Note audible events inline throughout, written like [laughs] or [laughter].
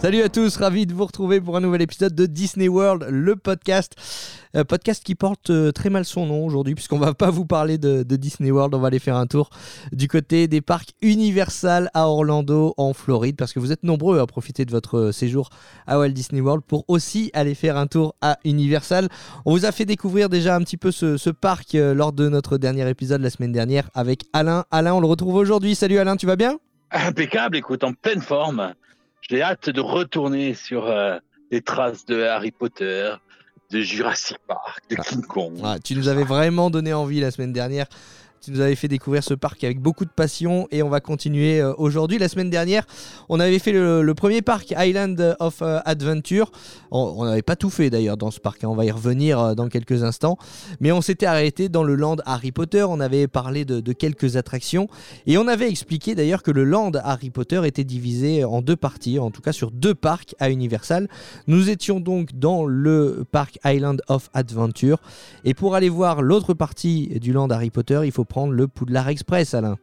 Salut à tous, ravi de vous retrouver pour un nouvel épisode de Disney World, le podcast. Euh, podcast qui porte euh, très mal son nom aujourd'hui, puisqu'on va pas vous parler de, Disney World, on va aller faire un tour du côté des parcs Universal à Orlando, en Floride, parce que vous êtes nombreux à profiter de votre euh, séjour à Walt Disney World pour aussi aller faire un tour à Universal. On vous a fait découvrir déjà un petit peu ce, parc lors de notre dernier épisode la semaine dernière avec Alain. Alain, on le retrouve aujourd'hui. Salut Alain, tu vas bien? Impeccable, écoute, en pleine forme. J'ai hâte de retourner sur euh, les traces de Harry Potter, de Jurassic Park, de King Kong. Ouais, tu nous avais vraiment donné envie la semaine dernière. Tu nous avais fait découvrir ce parc avec beaucoup de passion et on va continuer euh, aujourd'hui. La semaine dernière, on avait fait le, premier parc Island of euh, Adventure. On n'avait pas tout fait d'ailleurs dans ce parc, hein. on va y revenir euh, dans quelques instants. Mais on s'était arrêté dans le land Harry Potter, on avait parlé de, de quelques attractions et on avait expliqué d'ailleurs que le land Harry Potter était divisé en deux parties, en tout cas sur deux parcs à Universal. Nous étions donc dans le parc Island of Adventure et pour aller voir l'autre partie du land Harry Potter, il faut prendre le Poudlard Express, Alain.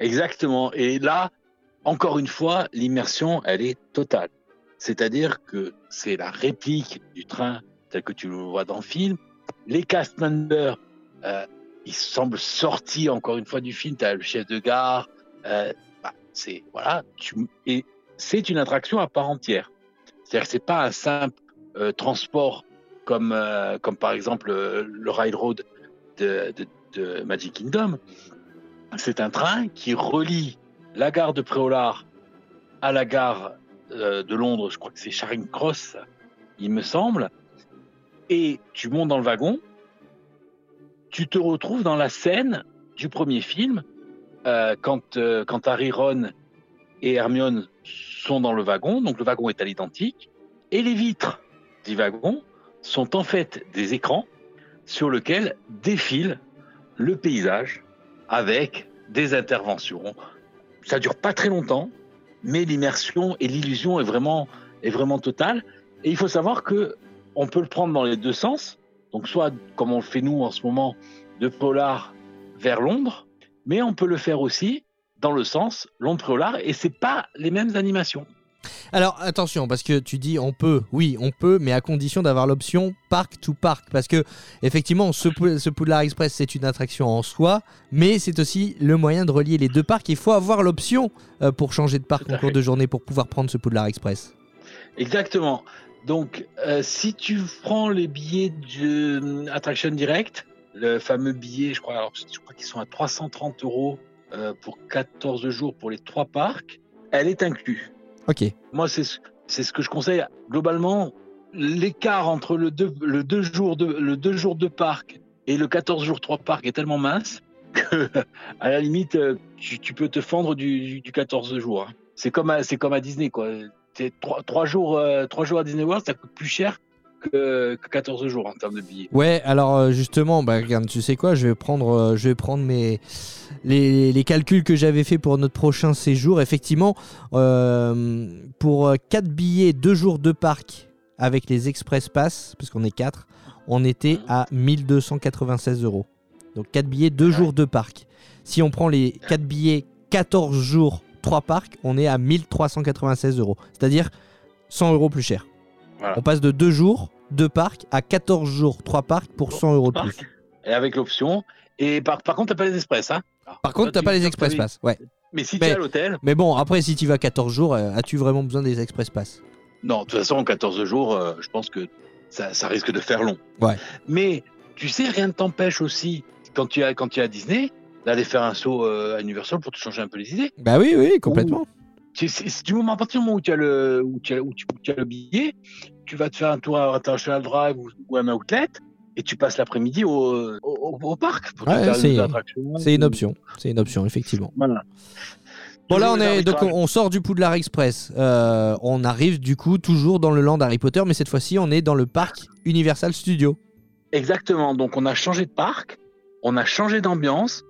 Exactement. Et là, encore une fois, l'immersion, elle est totale. C'est-à-dire que c'est la réplique du train tel que tu le vois dans le film. Les cast members, euh, ils semblent sortis encore une fois du film. Tu as le chef de gare. euh, bah, c'est voilà. Et c'est une attraction à part entière. C'est-à-dire que c'est pas un simple euh, transport comme comme par exemple le railroad de, Magic Kingdom. C'est un train qui relie la gare de Préolard à la gare euh, de Londres, je crois que c'est Charing Cross, il me semble. Et tu montes dans le wagon, tu te retrouves dans la scène du premier film, euh, quand, euh, quand Harry, Ron et Hermione sont dans le wagon, donc le wagon est à l'identique, et les vitres du wagon sont en fait des écrans sur lesquels défile le paysage avec des interventions. Ça dure pas très longtemps, mais l'immersion et l'illusion est vraiment, est vraiment totale. Et il faut savoir que on peut le prendre dans les deux sens. Donc soit comme on le fait nous en ce moment de Polar vers Londres, mais on peut le faire aussi dans le sens Londres-Polar et c'est pas les mêmes animations. Alors attention, parce que tu dis on peut, oui on peut, mais à condition d'avoir l'option parc to parc. Parce que effectivement, ce, Pou- ce Poudlard Express c'est une attraction en soi, mais c'est aussi le moyen de relier les deux parcs. Il faut avoir l'option euh, pour changer de parc en cours de journée pour pouvoir prendre ce Poudlard Express. Exactement. Donc, euh, si tu prends les billets de euh, Attraction Direct, le fameux billet, je crois, alors, je crois qu'ils sont à 330 euros euh, pour 14 jours pour les trois parcs, elle est inclue. Ok. Moi, c'est ce, c'est ce que je conseille. Globalement, l'écart entre le deux, le deux jours de, le deux jours de parc et le 14 jours trois parcs est tellement mince que, [laughs] à la limite, euh, tu, tu peux te fendre du, du, du 14 jours. hein. C'est comme à, c'est comme à Disney, quoi. C'est trois, trois jours, euh, trois jours à Disney World, ça coûte plus cher que, que 14 jours en termes de billets. Ouais, alors euh, justement, bah, regarde, tu sais quoi, je vais prendre, euh, je vais prendre mes, les, les calculs que j'avais fait pour notre prochain séjour. Effectivement, euh, pour 4 billets, 2 jours de parc avec les Express Pass, parce qu'on est 4, on était à 1296 euros. Donc 4 billets, 2 jours de parc. Si on prend les 4 billets, 14 jours, 3 parcs, on est à 1396 euros. C'est-à-dire 100 euros plus cher. Voilà. On passe de 2 jours, 2 parcs, à 14 jours, 3 parcs pour 100 euros de plus. Et avec l'option. Et par, par contre, t'as pas les express, hein? Par contre, t'as tu- pas les Express oui. Pass. Ouais. Mais si Mais- t'es à l'hôtel, Mais bon, après, si tu vas 14 jours, euh, as-tu vraiment besoin des Express Pass Non, de toute façon, 14 jours, euh, je pense que ça, ça risque de faire long. Ouais. Mais tu sais, rien ne t'empêche aussi, quand tu, es, quand tu es à Disney, d'aller faire un saut euh, à Universal pour te changer un peu les idées. Bah oui, oui, complètement. C'est du moment à partir du moment où tu as le, où tu as, où tu, où tu as le billet, tu vas te faire un tour à International Drive ou, ou à un outlet et tu passes l'après-midi au, au, parc Ouais, c'est- une option. C'est une option, effectivement. Voilà. Bon là on est donc on sort du Poudlard Express. Euh, on arrive du coup toujours dans le land Harry Potter, mais cette fois-ci on est dans le parc Universal Studios. Exactement. Donc, on a changé de parc, on a changé d'ambiance,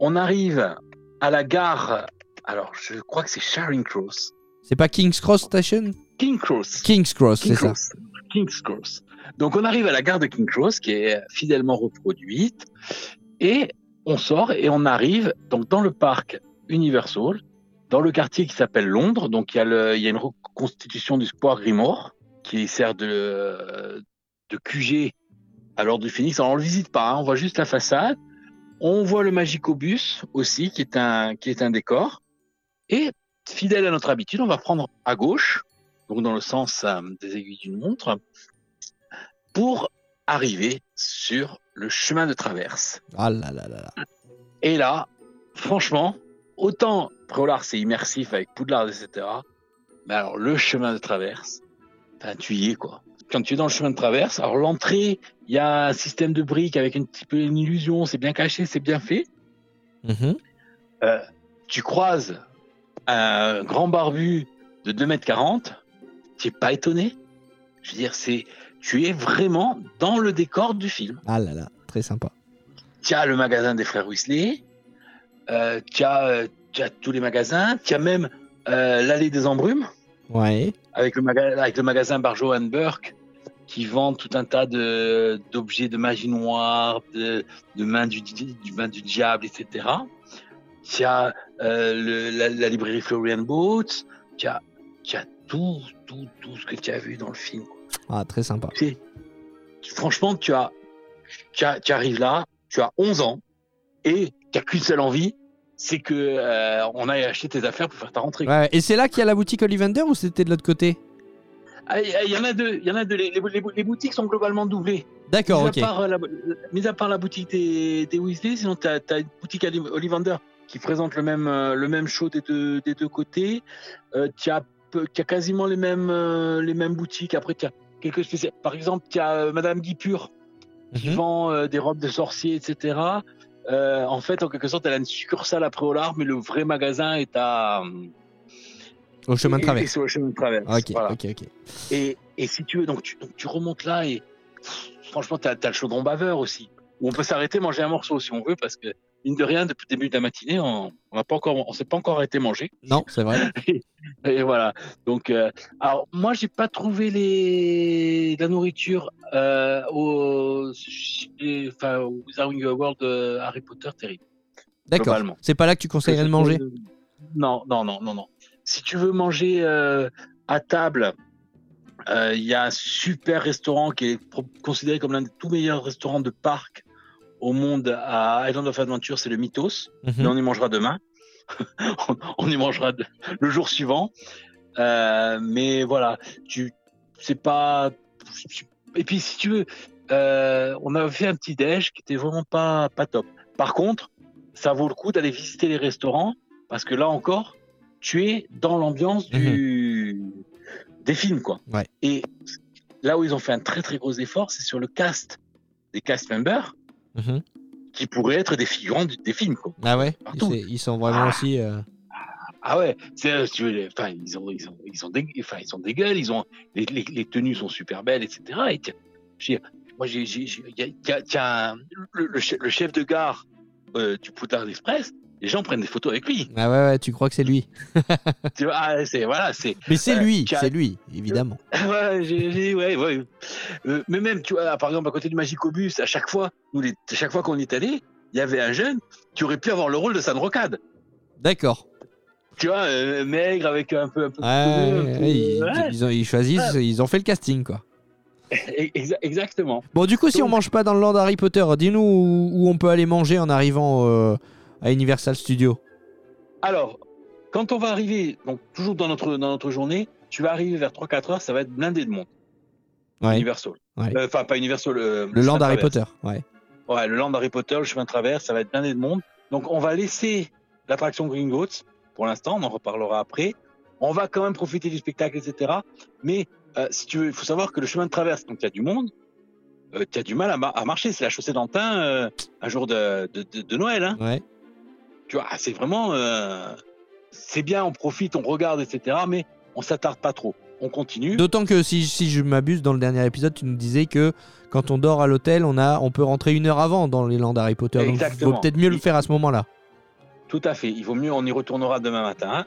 on arrive à la gare alors je crois que c'est Charing Cross. C'est pas King's Cross Station? King Cross. King's Cross, c'est ça. Cross. King's Cross. Donc on arrive à la gare de King Cross qui est fidèlement reproduite et on sort et on arrive donc dans le parc Universal, dans le quartier qui s'appelle Londres. Donc il y, a une reconstitution du Square Grimoire qui sert de, de QG à l'ordre du Phoenix. Alors on le visite pas, hein, on voit juste la façade. On voit le Magicobus aussi qui est un, qui est un décor. Et fidèle à notre habitude, on va prendre à gauche donc dans le sens euh, des aiguilles d'une montre, pour arriver sur le chemin de traverse. Ah là là là là. Et là, franchement, autant Préolard c'est immersif avec Poudlard, etc. Mais alors le chemin de traverse, enfin, tu y es quoi. Quand tu es dans le chemin de traverse, alors l'entrée, il y a un système de briques avec un petit peu une illusion, c'est bien caché, c'est bien fait. Mhm. Tu croises un grand barbu de 2m40, tu n'es pas étonné. Je veux dire, c'est, tu es vraiment dans le décor du film. Ah là là, très sympa. Tu as le magasin des frères Weasley, euh, tu as, euh, as tous les magasins, tu as même euh, l'allée des embrumes Ouais. avec le, maga- avec le magasin Barjow and Burke qui vend tout un tas d'objets de magie noire, de, de du, du main du diable, etc. Tu as euh, le- la, la librairie Florian tu as, tu as tout, tout, tout ce que tu as vu dans le film. Ah, très sympa. Franchement, tu as, tu as, tu arrives là, tu as 11 ans et tu n'as qu'une seule envie, c'est que euh, on aille acheter tes affaires pour faire ta rentrée. Ouais, et c'est là qu'il y a la boutique Ollivander ou c'était de l'autre côté Ah, Il y en a deux, il y en a deux. Les, les- les- les boutiques sont globalement doublées. D'accord, ok. à part, euh, la, mis à part la boutique des, des Weasley, sinon tu as, une boutique Ollivander qui présente le même, euh, le même show des deux, des deux côtés. Euh, tu as, quasiment les mêmes, les mêmes boutiques. Après, tu as quelques. Par exemple, tu as euh, Madame Guy Pur qui Mhm. vend euh, des robes de sorciers, etc. Euh, en fait, en quelque sorte, elle a une succursale à Préolard, mais le vrai magasin est à. Au chemin de sur le chemin de Voilà. ok, ok. Et, et si tu veux, donc tu, donc tu remontes là et pff, franchement, tu as, le chaudron baveur aussi. Où on peut s'arrêter, manger un morceau si on veut, parce que, mine de rien, depuis le début de la matinée, on n'a pas encore, on s'est pas encore arrêté manger. Non, c'est vrai. [laughs] Et voilà. Donc, euh, alors, moi, j'ai pas trouvé les, la nourriture euh, au, enfin, au Wizarding World Harry Potter terrible. D'accord. C'est pas là que tu conseillerais de manger? Non, non, non, non, non. Si tu veux manger euh, à table, euh, il y a un super restaurant qui est considéré comme l'un des tout meilleurs restaurants de parc au monde à Island of Adventure, c'est le Mythos. Mhm. Mais on y mangera demain. on, [laughs] on y mangera de- le jour suivant. Euh, mais voilà, tu, c'est pas. Et puis si tu veux, euh, on a fait un petit déj qui était vraiment pas pas top. Par contre, ça vaut le coup d'aller visiter les restaurants parce que là encore, tu es dans l'ambiance du des films quoi. Ouais. Et là où ils ont fait un très très gros effort, c'est sur le cast des cast members Mhm. qui pourraient être des figurants des films quoi. Ah ouais Partout. Ils sont vraiment Ah. aussi. euh, Ah ouais, c'est, euh, si enfin, ils ont, ils ont, ils ont des, enfin, ils ont des gueules, ils ont, les, les, les tenues sont super belles, etc. Et tiens, moi, j'ai, le, le chef de gare euh, du Poutard Express, les gens prennent des photos avec lui. Ah ouais, ouais, tu crois que c'est lui? [laughs] Tu vois, ah, c'est, voilà, c'est, Mais c'est Euh, lui, c'est lui, évidemment. [laughs] ouais, j'ai, j'ai- ouais, ouais. Euh, mais même, tu vois, par exemple, à côté du Magicobus, à chaque fois, nous, les, à chaque fois qu'on est allé, il y avait un jeune qui aurait pu avoir le rôle de San Rocade. D'accord. Tu vois, euh, maigre avec un peu, un peu. Ouais, un peu- ouais, ils, ouais. ils ont, ils choisissent, ils ont fait le casting, quoi. [laughs] Exa- Exactement. Bon, du coup, si Donc- on mange pas dans le land Harry Potter, dis-nous où, où on peut aller manger en arrivant à Universal Studios. Alors, quand on va arriver, donc toujours dans notre, dans notre journée, tu vas arriver vers 3-4 heures, ça va être blindé de monde. Ouais. Universal. Ouais. Euh, Enfin, pas Universal. euh, Le land Harry. Potter, ouais. Ouais, le land Harry Potter, le chemin de traverse, ça va être blindé de monde. Donc, on va laisser l'attraction Gringotts pour l'instant, on en reparlera après. On va quand même profiter du spectacle, etc. Mais euh, si tu veux, il faut savoir que le chemin de traverse, donc il y a du monde, tu as du mal à, ma- à marcher. C'est la chaussée d'Antin un jour de, de, de- de Noël. Hein. Ouais. Tu vois, c'est vraiment. euh, c'est bien, on profite, on regarde, etc. Mais on s'attarde pas trop. On continue. D'autant que si, si je m'abuse, dans le dernier épisode, tu nous disais que quand on dort à l'hôtel, on, a, on peut rentrer une heure avant dans les lands Harry Potter. Donc, il Exactement. vaut peut-être mieux le faire à ce moment-là. Tout à fait. Il vaut mieux, on y retournera demain matin,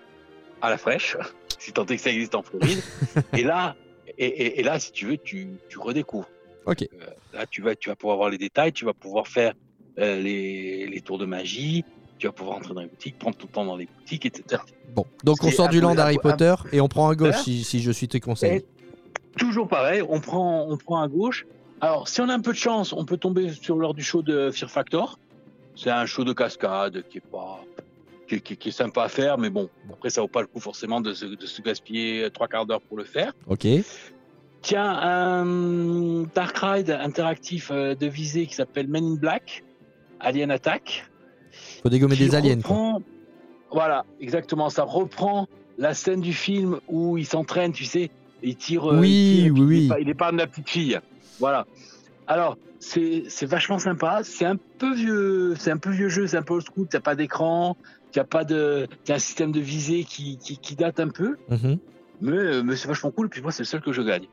à la fraîche, [laughs] si tant est que ça existe en Floride. [laughs] et là, et, et- et là, si tu veux, tu, tu redécouvres. Ok. Euh, là, tu vas, tu vas pouvoir voir les détails, tu vas pouvoir faire euh, les, les tours de magie, tu vas pouvoir entrer dans les boutiques, prendre ton temps dans les boutiques, etc. Bon, donc on sort du land Harry Potter et on prend à gauche si, si je suis tes conseils. Et toujours pareil, on prend, on prend à gauche. Alors, si on a un peu de chance, on peut tomber sur l'heure du show de Fear Factor. C'est un show de cascade qui est pas, qui est sympa à faire, mais bon, après ça vaut pas le coup forcément de se, de se gaspiller trois quarts d'heure pour le faire. Ok. Tiens, un Dark Ride interactif euh, de visée qui s'appelle Men in Black, Alien Attack. Faut dégommer des aliens. quoi. reprend- Voilà, exactement. Ça reprend la scène du film où il s'entraîne, tu sais, il tire. euh, Oui, il tire, oui, Il oui. pas- il est pas de la petite fille. Voilà. Alors, c'est vachement sympa. C'est un peu vieux, c'est un peu vieux jeu, c'est un peu old school. T'as pas d'écran, t'as pas de, t'as un système de visée qui, qui, qui date un peu, Mhm. mais, euh, mais c'est vachement cool. Puis moi, c'est le seul que je gagne.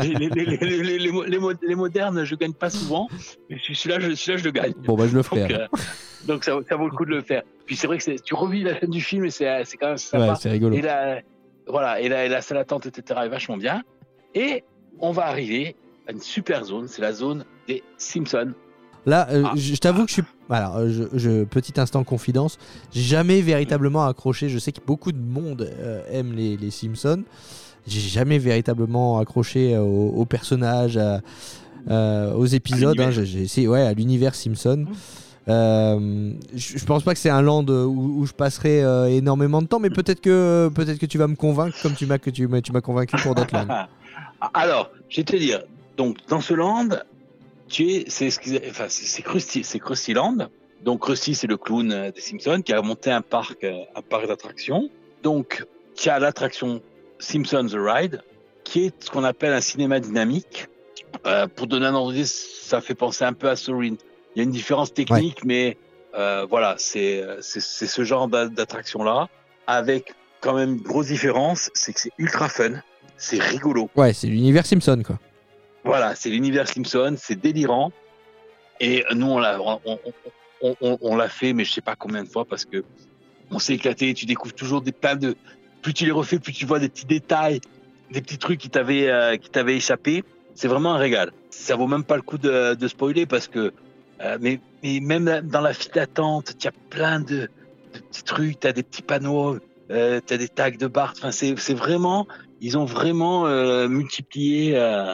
Les, les, les, les, les, les mo- les mo- les modernes, je gagne pas souvent, mais celui-là, je, celui-là, je le gagne. Bon, bah je le ferai. Donc, alors. euh, donc ça, ça vaut le coup de le faire. Puis c'est vrai que tu revis la scène du film et c'est quand même sympa. Ouais, c'est rigolo. et la, voilà, et la, et la salle d'attente, etc. est vachement bien. Et on va arriver à une super zone, c'est la zone des Simpsons. Là, euh, Ah. je je t'avoue que je suis. Alors, euh, je, je- petit instant confidence, j'ai jamais véritablement accroché. Je sais que beaucoup de monde euh, aime les, les Simpsons. J'ai jamais véritablement accroché euh, aux, personnages, à- euh, aux épisodes. hein. J'ai essayé, ouais, à l'univers Simpson. Euh, je, pense pas que c'est un land où, où je passerai euh, énormément de temps, mais peut-être que peut-être que tu vas me convaincre, comme tu m'as que tu m'as tu m'as convaincu pour d'autres lands. [laughs] Alors, je vais te dire, donc dans ce land, tu es, c'est enfin, c'est Krusty, c'est Krusty Land. Donc Krusty, c'est le clown euh, des Simpsons qui a monté un parc, euh, un parc d'attractions. Donc, tu as l'attraction Simpsons The Ride, qui est ce qu'on appelle un cinéma dynamique. Euh, pour donner un ordre d'idée, ça fait penser un peu à Sorin. Il y a une différence technique, mais euh, voilà, c'est euh, c'est ce genre d'a- d'attraction-là, avec quand même une grosse différence, c'est que c'est ultra fun, c'est rigolo. Ouais, c'est l'univers Simpson quoi. Voilà, c'est l'univers Simpson, c'est délirant. Et nous, on l'a, on, on- fait, mais je sais pas combien de fois parce que on s'est éclaté. Tu découvres toujours des plein de. Plus tu les refais, plus tu vois des petits détails, des petits trucs qui t'avaient euh, qui t'avaient échappé. C'est vraiment un régal. Ça vaut même pas le coup de, de spoiler parce que. euh, mais, mais même dans la file d'attente, tu as plein de, de petits trucs. Tu as des petits panneaux, euh, tu as des tags de Bart. Enfin, c'est c'est vraiment. Ils ont vraiment euh, multiplié. euh,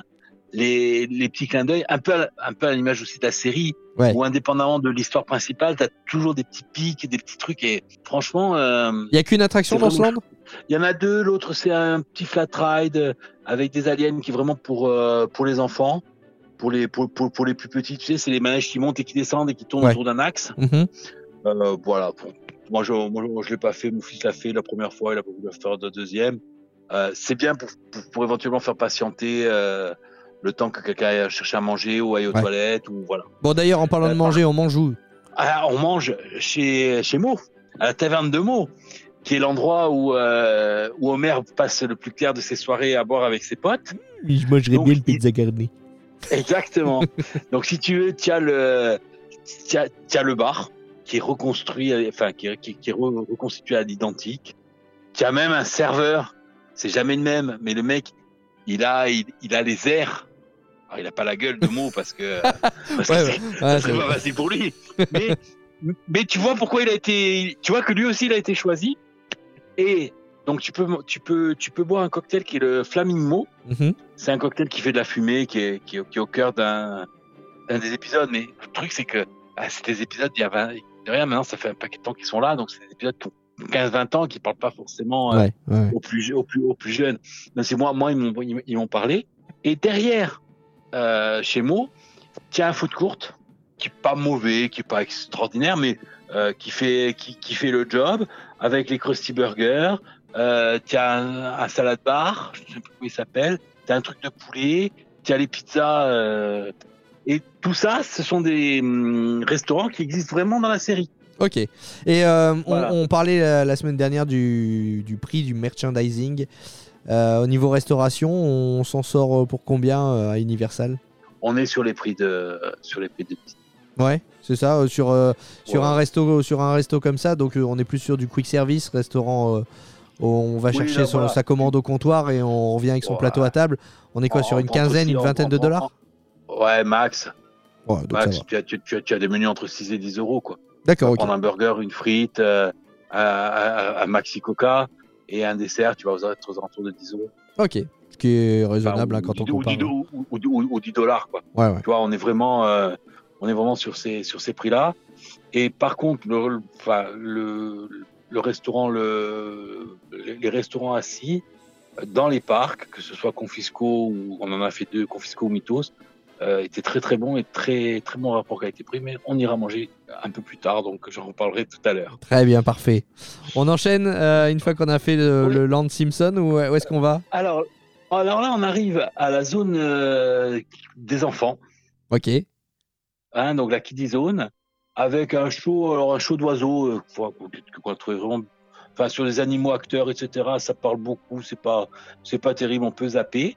les, les petits clins d'œil, un peu, à, un peu à l'image aussi de la série, Ouais. où indépendamment de l'histoire principale, tu as toujours des petits pics, des petits trucs. Et franchement, euh, Il y a qu'une attraction dans ce land? Il y en a deux. L'autre, c'est un petit flat ride euh, avec des aliens qui est vraiment pour, euh, pour les enfants, pour les, pour, pour, pour les plus petits. Tu sais, c'est les manèges qui montent et qui descendent et qui tournent Ouais. autour d'un axe. Mhm. Euh, voilà. Moi, je, je l'ai pas fait. Mon fils l'a fait la première fois. Il a pas voulu le faire de deuxième. Euh, c'est bien pour, pour, pour éventuellement faire patienter le temps que quelqu'un aille chercher à manger ou aille aux Ouais. toilettes ou voilà. Bon, d'ailleurs, en parlant de manger, on mange où? Ah, on mange chez, chez Mo, à la taverne de Mo, qui est l'endroit où, euh, où Homer passe le plus clair de ses soirées à boire avec ses potes. Je mangerais bien le pizza garni. Exactement. [laughs] Donc, si tu veux, tu as le, as, le bar qui est reconstruit, enfin, qui, qui, qui est re- reconstitué à l'identique. Tu as même un serveur. C'est jamais le même, mais le mec, il a, il, il a les airs. Alors, il a pas la gueule de Mo parce que, [laughs] parce Ouais, que vrai. bah, c'est pour lui. Mais, mais tu vois pourquoi il a été. Tu vois que lui aussi il a été choisi? Et donc tu peux, tu peux, tu peux boire un cocktail qui est le Flamingo. Mhm. C'est un cocktail qui fait de la fumée, qui est, qui est, qui est au cœur d'un des épisodes. Mais le truc c'est que ah, c'est des épisodes il y a 20, de rien. Maintenant ça fait un paquet de temps qu'ils sont là, donc c'est des épisodes qui ont 15-20 ans, qui parlent pas forcément euh, Ouais, ouais. aux plus aux plus aux plus jeunes. C'est moi moi ils m'ont ils, ils m'ont parlé. Et derrière euh, chez Mo, as un foot court qui est pas mauvais, qui est pas extraordinaire, mais euh, qui fait qui, qui fait le job avec les Krusty Burgers. Euh, tu as un, un salade bar, je sais plus comment il s'appelle. Tu as un truc de poulet. Tu as les pizzas. euh, et tout ça, ce sont des hum, restaurants qui existent vraiment dans la série. Ok. Et euh, on- Voilà. on, parlait la, la semaine dernière du, du prix du merchandising. Au niveau restauration, on s'en sort pour combien à Universal? On est sur les prix de sur les prix de Ouais, c'est ça. euh, sur euh, sur Ouais. un resto sur un resto comme ça, donc euh, on est plus sur du quick service, restaurant. euh, où on va Oui, chercher là, son- voilà. sa commande au comptoir et on revient avec son plateau à table. On est quoi sur En- une quinzaine, une vingtaine de dollars Ouais, max. Ouais, Max, tu as, tu, tu as- tu as des menus entre 6 et 10 euros. Quoi. D'accord, prendre un burger, une frite, euh, un, maxi coca et un dessert, tu vas aux, être aux alentours de 10 euros. Ok. Ce qui est raisonnable Enfin, hein, quand on ou 10 compare. ou, ou- ou- ou- ou 10 dollars. Quoi. Ouais, ouais. Tu vois, on est vraiment, euh, on est vraiment sur ces, sur ces prix-là. Et par contre, le, enfin, le, le restaurant, le, les restaurants assis dans les parcs, que ce soit Confisco ou on en a fait deux, Confisco ou Mythos, euh, étaient très très bons et très très bon rapport qualité-prix. Mais on ira manger un peu plus tard, donc j'en reparlerai tout à l'heure. Très bien, parfait. On enchaîne euh, une fois qu'on a fait le, Oui. le Land Simpson ou où est-ce qu'on va? Alors, alors là, on arrive à la zone euh, des enfants. Ok. Hein, donc la Kiddie Zone, avec un show, alors un show d'oiseaux, euh, qu'on vraiment, enfin sur les animaux acteurs, etc. Ça parle beaucoup, c'est pas, c'est pas terrible, on peut zapper.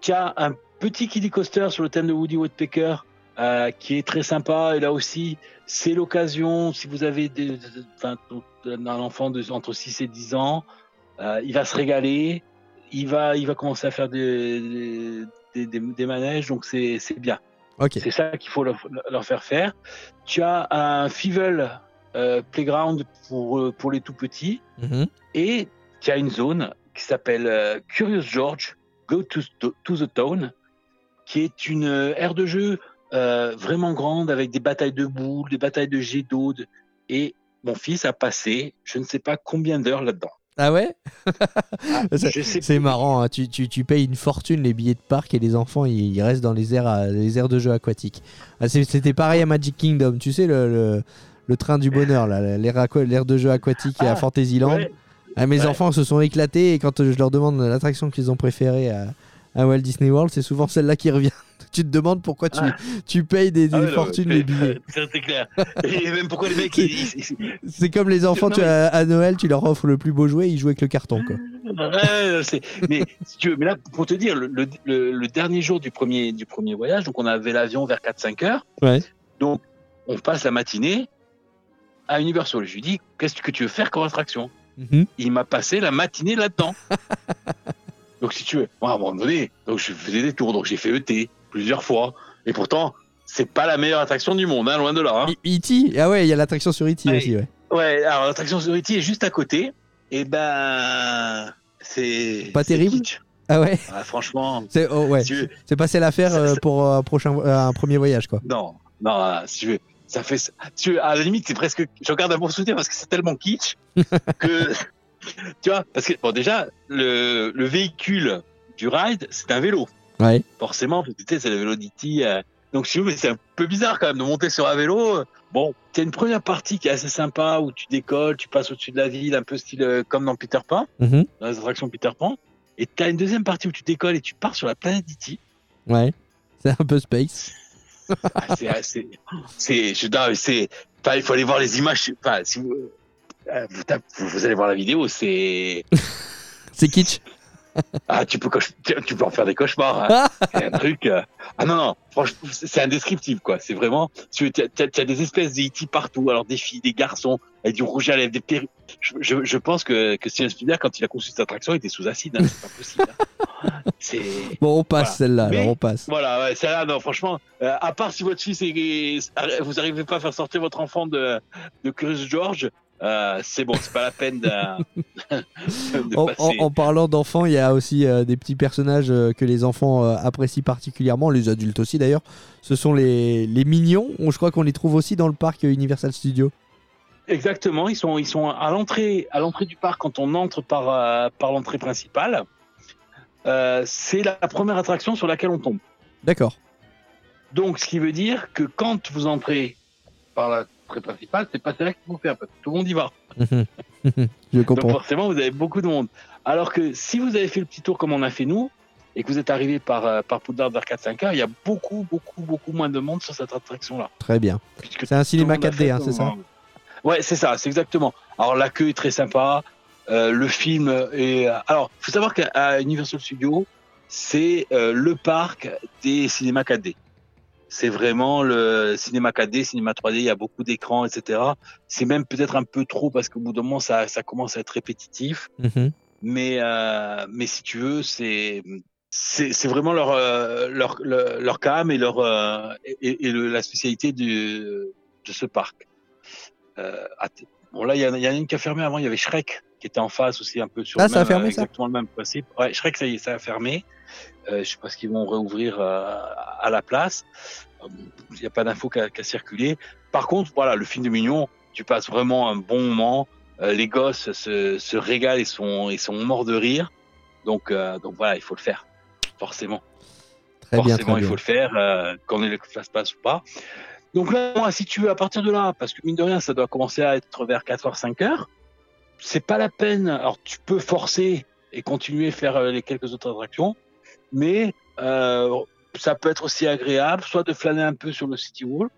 Tu as un petit kiddie coaster sur le thème de Woody Woodpecker. euh, qui est très sympa et là aussi c'est l'occasion si vous avez des, des- enfin, un enfant de, entre 6 et 10 ans euh, il va se régaler il va il va commencer à faire des, des, des, des manèges donc c'est c'est bien C'est ça qu'il faut leur, leur faire faire. Tu as un Fivel euh, Playground pour, euh, pour les tout petits Mhm. et tu as une zone qui s'appelle euh, Curious George Go to, to the Town qui est une aire de jeu euh, vraiment grande avec des batailles de boules, des batailles de jets d'eau. de- Et mon fils a passé je ne sais pas combien d'heures là-dedans. Ah ouais Ah, [laughs] C'est marrant, hein. tu, tu, tu payes une fortune les billets de parc et les enfants ils, ils restent dans les aires, à- les aires de jeux aquatiques. Ah, C'était pareil à Magic Kingdom, tu sais, le, le, le train du bonheur, l'aire de jeux aquatiques à Ah, Fantasyland. Ouais. Ah, mes Ouais. enfants se sont éclatés et quand je leur demande l'attraction qu'ils ont préférée à, à Walt Disney World, c'est souvent celle-là qui revient. Tu te demandes pourquoi tu, Ah. tu payes des, des Ah ouais, fortunes les billets. [laughs] C'est clair. Et même pourquoi les mecs, C'est comme les enfants, Non, tu, mais- à, à Noël, tu leur offres le plus beau jouet, ils jouent avec le carton. Quoi. Ouais, mais si tu veux, mais là pour te dire, le, le- le- le dernier jour du premier du premier voyage, donc on avait l'avion vers 4-5 heures. Ouais. Donc on passe la matinée à Universal. Je lui dis, qu'est-ce que tu veux faire comme attraction? Mhm. Il m'a passé la matinée là-dedans. [laughs] donc si tu veux, moi, à un moment donné, donc je faisais des tours, donc j'ai fait ET plusieurs fois, et pourtant c'est pas la meilleure attraction du monde, hein, loin de là. hein. E- E.T. Ah ouais, il y a l'attraction sur E.T. Ouais. aussi. Ouais. Ouais, alors l'attraction sur E.T. est juste à côté, et ben c'est Pas terrible kitsch. Ah ouais, Ah, franchement, c'est oh, ouais. si tu veux, C'est pas celle à faire Ça- euh, pour euh, un, prochain, euh, un premier voyage. quoi. non, non, ah, si tu veux, ça fait, si tu veux, à la limite, c'est presque, je regarde un bon souvenir parce que c'est tellement kitsch [laughs] que, tu vois, parce que, bon, déjà, le, le véhicule du ride, c'est un vélo, Ouais. forcément, parce que tu sais, c'est le vélo euh, donc, si mais c'est un peu bizarre quand même de monter sur un vélo. euh, Bon, tu as une première partie qui est assez sympa où tu décolles, tu passes au-dessus de la ville, un peu style euh, comme dans Peter Pan, Mhm. dans les attractions Peter Pan. Et tu as une deuxième partie où tu décolles et tu pars sur la planète d'E.T. Ouais. C'est un peu space. Ah, c'est, c'est, c'est, il faut aller voir les images. Enfin, si vous, euh, vous, vous- vous allez voir la vidéo, c'est, [laughs] C'est kitsch. Ah, tu peux, tu, peux en faire des cauchemars. hein. [laughs] c'est un truc. euh, Ah non, non, franchement, c'est indescriptible, quoi. C'est vraiment, tu as, des espèces de E.T. partout. Alors, des filles, des garçons, avec du rouge à lèvres, des perruques. Je, je, je pense que, que Steven Spielberg, quand il a conçu cette attraction, il était sous acide. hein. C'est pas possible. hein. [laughs] Bon, on passe Voilà. celle-là, on passe. Voilà, ouais, celle-là, non, franchement, euh, à part si votre fils est, vous arrivez pas à faire sortir votre enfant de, de Curious George, euh, c'est bon, c'est pas la peine de, [laughs] de En, passer. en- en parlant d'enfants, il y a aussi euh, des petits personnages euh, que les enfants apprécient particulièrement, les adultes aussi d'ailleurs. Ce sont les, les mignons. On- Je crois qu'on les trouve aussi dans le parc Universal Studios. Exactement, ils sont, ils sont à l'entrée, à l'entrée du parc quand on entre par, par l'entrée principale. C'est la première attraction sur laquelle on tombe. D'accord. Donc, ce qui veut dire que quand vous entrez par l'entrée principale, c'est pas celle-là qu'il faut faire parce que tout le monde y va. [laughs] Je Donc comprends. forcément, vous avez beaucoup de monde. Alors que si vous avez fait le petit tour comme on a fait nous, et que vous êtes arrivé par, euh, par Poudlard vers 4-5 heures, il y a beaucoup, beaucoup, beaucoup moins de monde sur cette attraction-là. Très bien. C'est un cinéma tout le monde 4D, a hein, c'est ça Ouais, c'est ça, c'est exactement. Alors la queue est très sympa, euh, le film est... Alors, faut savoir qu'à Universal Studios, c'est euh, le parc des cinémas 4D. C'est vraiment le cinéma 4D, cinéma 3D. Il y a beaucoup d'écrans, etc. C'est même peut-être un peu trop parce qu'au bout d'un moment, ça, ça commence à être répétitif. Mhm. Mais, euh, mais si tu veux, c'est c'est vraiment leur euh, leur leur, leur cam et leur euh, et, et le- la spécialité du, de ce parc. Euh, bon là, il y, en a- il y en a une qui a fermé avant. Il y avait Shrek qui était en face aussi un peu sur Ah, le ça a même, fermé, euh, ça exactement le même principe. Ouais, Shrek ça y est, ça a fermé. Euh, je sais pas ce qu'ils vont réouvrir euh, à la place. Euh, Il n'y a pas d'infos qui a, qui a circulé. Par contre, voilà, le film de Mignon, tu passes vraiment un bon moment. Euh, les gosses se, se régalent et sont, et sont morts de rire. Donc, euh, donc voilà, il faut le faire. Forcément. Très bien, Forcément, très il bien. faut le faire, euh, qu'on ait le fasse passe ou pas. Donc là, moi, si tu veux, à partir de là, parce que mine de rien, ça doit commencer à être vers 4h, 5h, c'est pas la peine. Alors, tu peux forcer et continuer à faire euh, les quelques autres attractions, mais euh, ça peut être aussi agréable, soit de flâner un peu sur le City Wall,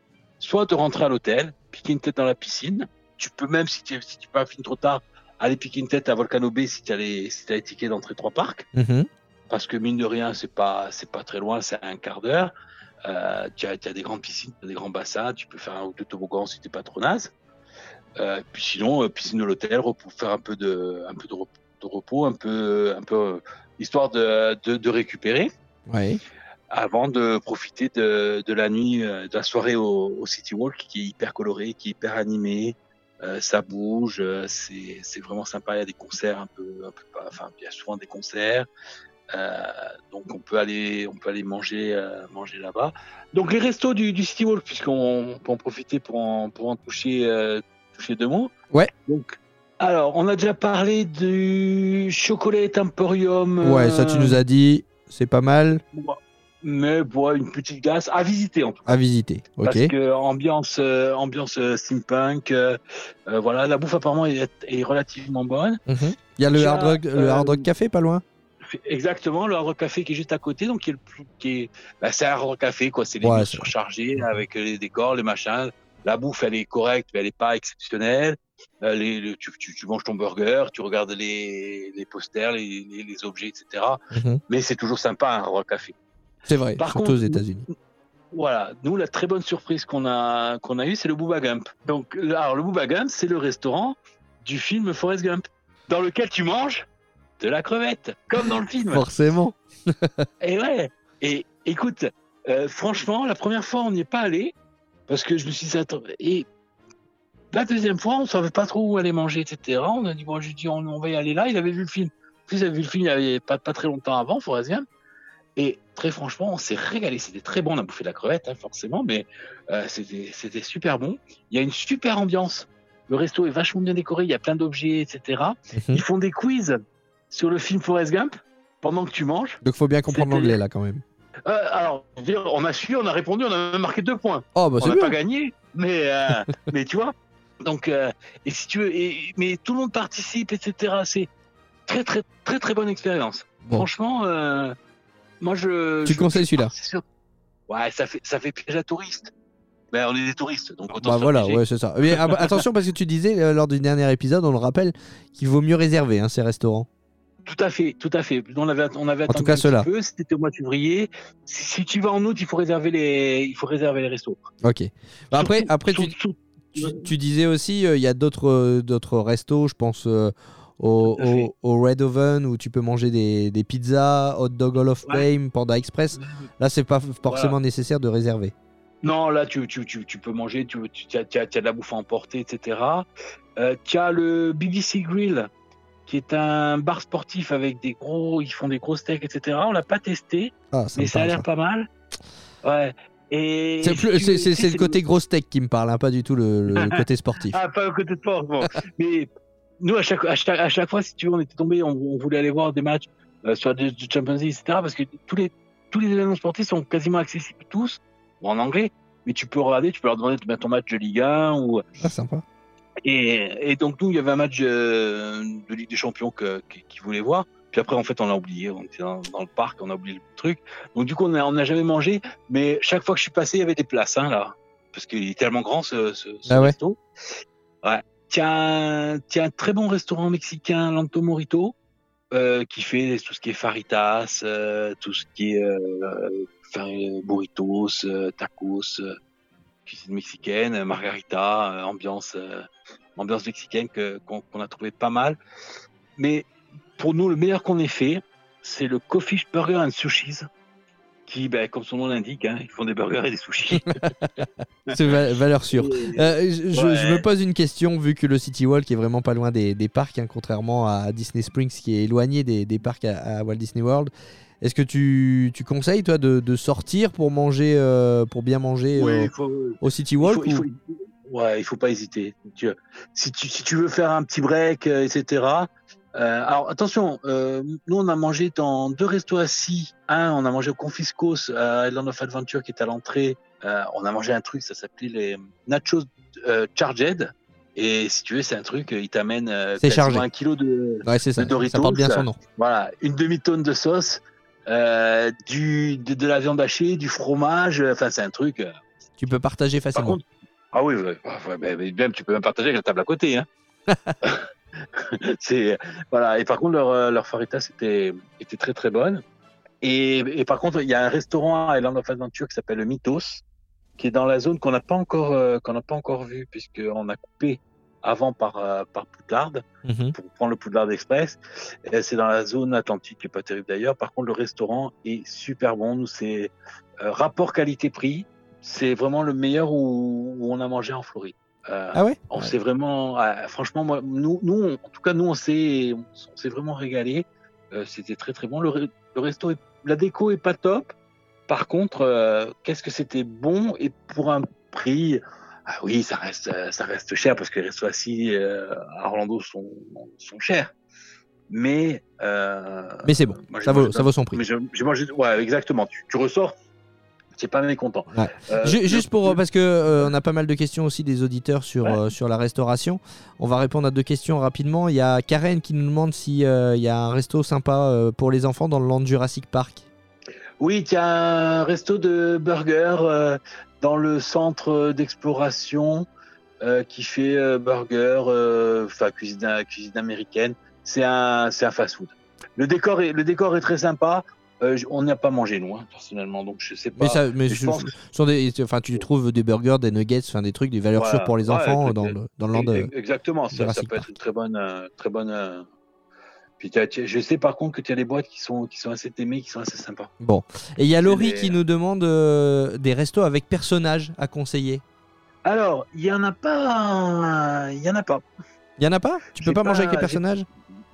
soit de rentrer à l'hôtel, piquer une tête dans la piscine. Tu peux même, si tu si tu pas fini trop tard, aller piquer une tête à Volcano Bay si tu as les, si les tickets d'entrée trois parcs Mhm. parce que mine de rien, c'est pas c'est pas très loin, c'est un quart d'heure. Euh, tu as, des grandes piscines, as des grands bassins, tu peux faire un ou deux toboggans si t'es pas trop naze. Euh, puis sinon, euh, piscine de l'hôtel, faire un peu de un peu de repos, de repos, un peu un peu histoire de, de, de récupérer Ouais. avant de profiter de, de la nuit, de la soirée au, au City Walk qui est hyper coloré, qui est hyper animé. Euh, ça bouge, c'est vraiment sympa. Il y a des concerts un peu, un peu pas- enfin il y a souvent des concerts. Euh, donc on peut aller, on peut aller manger, euh, manger là-bas. Donc les restos du, du City Walk, puisqu'on peut en profiter pour en, pour en toucher, euh, toucher deux mots. Ouais. Donc alors on a déjà parlé du Chocolat Emporium. Ouais, ça tu nous as dit, c'est pas mal Mais bon, une petite glace à visiter en tout cas. à visiter. Ok. Parce que ambiance, euh, ambiance euh, steampunk, euh, euh, voilà, la bouffe apparemment est, est relativement bonne. Mhm. Il y a le Hard Rock, le euh, Hard Rock Café pas loin? Exactement, le Rock Café qui est juste à côté, donc qui est le plus, qui est, bah, c'est un Rock Café quoi, c'est les Ouais, surchargés avec les décors, les machins. La bouffe elle est correcte, mais elle est pas exceptionnelle. Euh, les, tu, tu, tu manges ton burger, tu regardes les, les posters, les, objets, etc. Mhm. Mais c'est toujours sympa un Rock Café. C'est vrai, Par surtout contre, aux États-Unis. Voilà, nous la très bonne surprise qu'on a qu'on a eue, c'est le Booba Gump. Donc alors, le Booba Gump, c'est le restaurant du film Forrest Gump, dans lequel tu manges de la crevette, comme dans le film. Forcément. [laughs] Et ouais. Et écoute, euh, franchement, la première fois, on n'y est pas allé parce que je me suis dit attends. Et la deuxième fois, on savait pas trop où aller manger, etc. On a dit bon, je dis on, on va y aller là. Il avait vu le film. Plus, il avait vu le film il y avait pas pas très longtemps avant, Forrest Gump. Et très franchement, on s'est régalé. C'était très bon. On a bouffé de la crevette, hein, forcément, mais euh, c'était c'était super bon. Il y a une super ambiance. Le resto est vachement bien décoré. Il y a plein d'objets, etc. Mhm. Ils font des quiz sur le film Forrest Gump pendant que tu manges. Donc faut bien comprendre l'anglais là quand même. Euh, alors, on a su, on a répondu, on a même marqué deux points. Oh bah on n'a pas gagné, mais euh, [laughs] mais tu vois. Donc, euh, et si tu veux, et, mais tout le monde participe, etc. C'est très très très très bonne expérience. Bon. Franchement, moi je. Tu je- conseilles celui-là. Ouais, ça fait ça fait piège à touristes. Ben, on est des touristes, donc autant Bah voilà, ouais, c'est ça. Mais ah, bah, attention parce que tu disais lors du dernier épisode, on le rappelle, qu'il vaut mieux réserver hein, ces restaurants. Tout à fait, tout à fait. On avait, on avait En attendu tout cas, un petit peu. C'était au mois de février. Si, si tu vas en août, il faut réserver les, il faut réserver les restos. Ok. Bah, après, Surtout- après tu, surtout- tu, tu disais aussi, euh, il y a d'autres euh, d'autres restos, je pense euh, au, au- au Red Oven où tu peux manger des, des pizzas, Hot Dog Hall of Ouais. Fame, Panda Express. Là, c'est pas forcément nécessaire de réserver. Non, là, tu, tu, tu, tu peux manger, tu, tu, tu as, tu as- tu as de la bouffe à emporter, etc. Tu as le BBC Grill, qui est un bar sportif avec des gros, ils font des gros steaks, etc. On l'a pas testé, Ah, mais ça a l'air pas mal. Ouais. Et C'est si le côté gros steak qui me parle, hein, pas du tout le, le [laughs] côté sportif. Ah, pas à côté force, bon. Mais nous, à chaque, à, chaque, à chaque fois, si tu veux, on était tombé, on, on voulait aller voir des matchs euh, sur du Champions League, etc. Parce que tous les, tous les événements sportifs sont quasiment accessibles tous, ou en anglais. Mais tu peux regarder, tu peux leur demander de mettre ton match de Ligue 1 ou Ah, sympa. Et, et donc nous, il y avait un match euh, de Ligue des Champions qu'ils voulaient voir. Puis après, en fait, on l'a oublié. On était dans, dans le parc, on a oublié le truc. Donc du coup, on n'a jamais mangé. Mais chaque fois que je suis passé, il y avait des places hein, là, parce qu'il est tellement grand ce, ce, ce Ah ouais. resto. Ouais. Tiens, tiens, un très bon restaurant mexicain, Lanto Morito, euh, qui fait tout ce qui est faritas, euh, tout ce qui est euh, enfin, euh, burritos, euh, tacos, euh, cuisine mexicaine, euh, margarita, euh, ambiance, euh, ambiance mexicaine que- qu'on qu'on a trouvé pas mal. Mais pour nous, le meilleur qu'on ait fait, c'est le Coffee Burger and Sushis, qui, ben, comme son nom l'indique, hein, ils font des burgers et des sushis. [laughs] C'est va- valeur sûre. Euh, je, je- Ouais. je me pose une question, vu que le City Walk est vraiment pas loin des, des parcs, hein, contrairement à Disney Springs qui est éloigné des, des parcs à, à Walt Disney World. Est-ce que tu, tu conseilles, toi, de, de sortir pour manger, euh, pour bien manger euh, il faut, au City il Walk il ou- faut- ouais, il faut pas hésiter. Tu- si, tu, si tu veux faire un petit break, euh, etc. euh, alors attention, euh, nous on a mangé dans deux restos assis. Un, on a mangé au Confiscos à Island of Adventure qui est à l'entrée. Euh, on a mangé un truc, ça s'appelait les nachos euh, charged. Et si tu veux, c'est un truc, euh, il t'amène euh, un kilo de, Ouais, ça. de Doritos, ça porte bien son nom. voilà, une demi-tonne de sauce, euh, du, de, de la viande hachée, du fromage. euh, Enfin, c'est un truc. euh, Tu peux partager par facilement. contre, ah oui, ouais, ouais, ouais, mais même tu peux même partager avec la table à côté. Hein. [laughs] [laughs] c'est voilà. Et par contre, leur leur faritas était était très très bonne. Et, et par contre, il y a un restaurant à Island of Adventure qui s'appelle le Mythos, qui est dans la zone qu'on n'a pas encore euh, qu'on n'a pas encore vue puisqu'on a coupé avant par euh, par Poudlard Mhm. pour prendre le Poudlard Express. Et C'est dans la zone atlantique, qui est pas terrible d'ailleurs. Par contre, le restaurant est super bon. Nous, c'est euh, rapport qualité-prix. C'est vraiment le meilleur où, où on a mangé en Floride. Euh, Ah ouais? on Ouais. s'est vraiment, ah, franchement, moi, nous, en tout cas, nous, on s'est, on s'est vraiment régalé. Euh, c'était très très bon. Le, le resto, est- la déco est pas top. Par contre, euh, qu'est-ce que c'était bon et pour un prix, ah oui, ça reste, euh, ça reste cher parce que les restos assis euh, à Orlando sont, sont chers. Mais, euh, Mais c'est bon, moi, ça vaut, ça vaut son prix. mais j'ai mangé, ouais, exactement. Tu, tu ressors, tu pas mécontent. Ouais. Euh, Juste pour parce que euh, on a pas mal de questions aussi des auditeurs sur Ouais. euh, sur la restauration. On va répondre à deux questions rapidement. Il y a Karen qui nous demande si il y a un resto sympa pour les enfants dans le land Jurassic Park. Oui, il y a un resto de burgers euh, dans le centre d'exploration euh, qui fait euh, burger, enfin cuisine, cuisine américaine. C'est un, c'est un fast-food. Le décor est, le décor est très sympa. Euh, on n'y a pas mangé nous, hein, personnellement, donc je sais pas. Mais ça, mais je ce- pense ce sont des, enfin tu trouves des burgers, des nuggets, enfin des trucs, des valeurs Voilà. sûres pour les enfants ouais, dans le dans le land. Exactement, ça, ça peut être une très bonne, très bonne. Je sais par contre que tu as des boîtes qui sont, qui sont assez aimées, qui sont assez sympas. Bon. Et il y a Laurie les- qui nous demande euh, des restos avec personnages à conseiller. Alors, il y en a pas, il y en a pas. Il y en a pas? Tu peux pas, manger avec les personnages?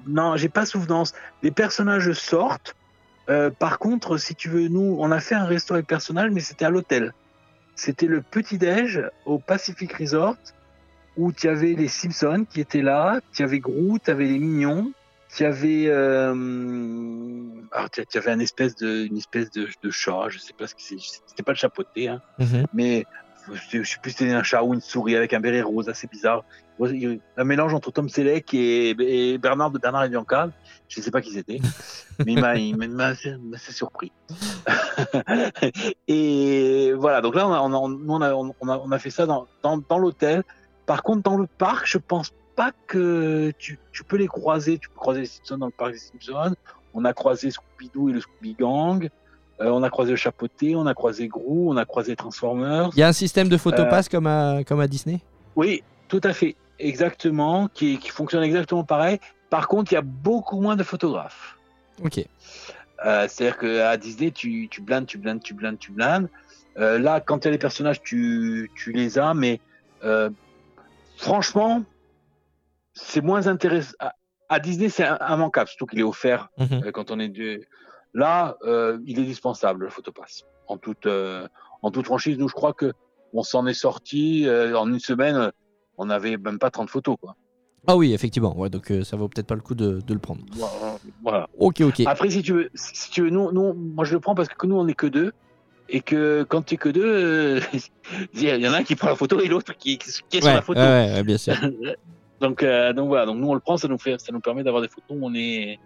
Non, j'ai pas souvenance. Les personnages sortent. Euh, par contre, si tu veux, nous, on a fait un resto avec personnages, mais c'était à l'hôtel. C'était le petit-déj au Pacific Resort où tu avais les Simpsons qui étaient là, tu avais Groot, tu avais les Mignons, tu avais, euh, alors, tu avais un espèce de, une espèce de, de chat, je sais pas ce que c'est, c'était pas le chapeauté, hein, Mhm. mais je, je sais plus si c'était un chat ou une souris avec un béret rose assez bizarre. Un mélange entre Tom Selleck et, et Bernard de Bernard et Bianca. Je sais pas qui c'était, mais il m'a, assez, surpris. [laughs] et voilà, donc là, on a, on a, nous, on a, on a, on a fait ça dans, dans, dans l'hôtel. Par contre, dans le parc, je pense pas que tu, tu peux les croiser. Tu peux croiser les Simpsons dans le parc des Simpsons. On a croisé Scooby-Doo et le Scooby Gang. Euh, on a croisé le Chapeauté, on a croisé Gru, on a croisé Transformers. Il y a un système de Euh, photopass comme à comme à Disney? Oui, tout à fait, exactement, qui, qui fonctionne exactement pareil. Par contre, il y a beaucoup moins de photographes. Ok. Euh, C'est-à-dire qu'à Disney, tu, tu blindes, tu blindes, tu blindes, tu blindes. Euh, là, quand il y a les personnages, tu, tu les as, mais euh, franchement, c'est moins intéressant. À, Disney, c'est immanquable, surtout qu'il est offert Mhm. euh, quand on est. Là, euh, il est dispensable, le photopass. En toute, euh, en toute franchise, nous, je crois que on s'en est sorti en une semaine. On n'avait même pas 30 photos, quoi. Ah oui, effectivement. Ouais, donc ça vaut peut-être pas le coup de, de le prendre. Voilà. Ok, ok. Après, si tu veux, si tu veux, nous, nous, moi, je le prends parce que nous, on n'est que deux. Et que quand tu es que deux, euh, [laughs] il y en a un qui prend la photo et l'autre qui, qui est sur la photo. ouais, ouais, bien sûr. [laughs] donc, euh, donc voilà, donc nous on le prend, ça nous fait, ça nous permet d'avoir des photos où on est,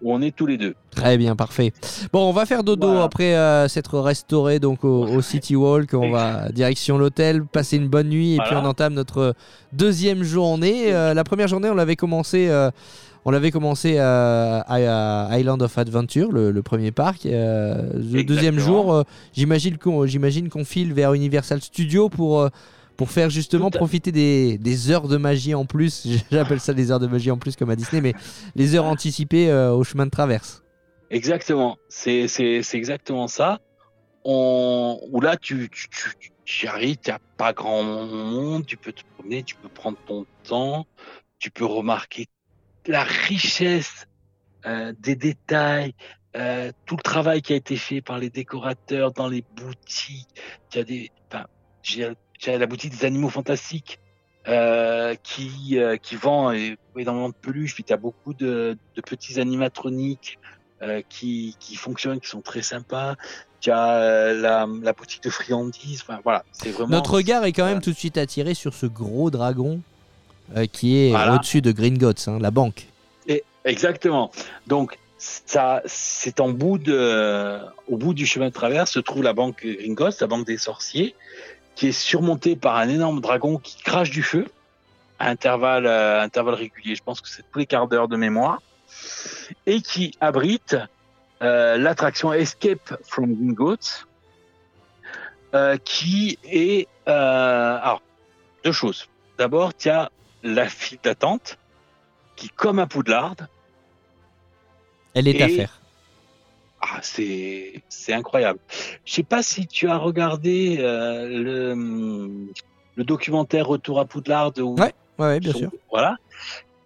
où on est tous les deux. Très bien, parfait. Bon, on va faire dodo Voilà. après euh, s'être restauré donc au, au City Walk. On va direction l'hôtel, passer une bonne nuit et puis on entame notre deuxième journée. Euh, la première journée, on l'avait commencé. on l'avait commencé à, à Island of Adventure, le, le premier parc. Le deuxième jour, j'imagine qu'on file vers Universal Studios pour, pour faire justement profiter des, des heures de magie en plus. [laughs] J'appelle ça des heures de magie en plus comme à Disney, mais les heures anticipées euh, au chemin de traverse. Exactement, c'est c'est c'est exactement ça. On où là tu tu tu arrives, tu n'as pas grand monde, tu peux te promener, tu peux prendre ton temps, tu peux remarquer la richesse euh, des détails, euh, tout le travail qui a été fait par les décorateurs dans les boutiques. Tu as des, enfin, j'ai la boutique des animaux fantastiques euh, qui euh, qui vend énormément de peluches. Puis tu as beaucoup de, de petits animatroniques euh, qui, qui fonctionnent, qui sont très sympas. Tu as euh, la, la boutique de friandises. Enfin, voilà, c'est vraiment. Notre regard est quand même tout de suite attiré sur ce gros dragon euh, qui est Voilà. au-dessus de Gringotts, hein, la banque. Et- exactement. Donc, ça, c'est en bout de, au bout du chemin de traverse se trouve la banque Gringotts, la banque des sorciers, qui est surmontée par un énorme dragon qui crache du feu à intervalles, euh, intervalles réguliers. Je pense que c'est tous les quarts d'heure de mémoire et qui abrite euh, l'attraction Escape from Gringotts, euh, qui est alors deux choses. D'abord, tu as la file d'attente qui, comme à Poudlard, Elle est à faire. Ah, c'est incroyable. Je sais pas si tu as regardé euh, le, le documentaire Retour à Poudlard où Ouais, Ouais, bien sont- sûr. Voilà.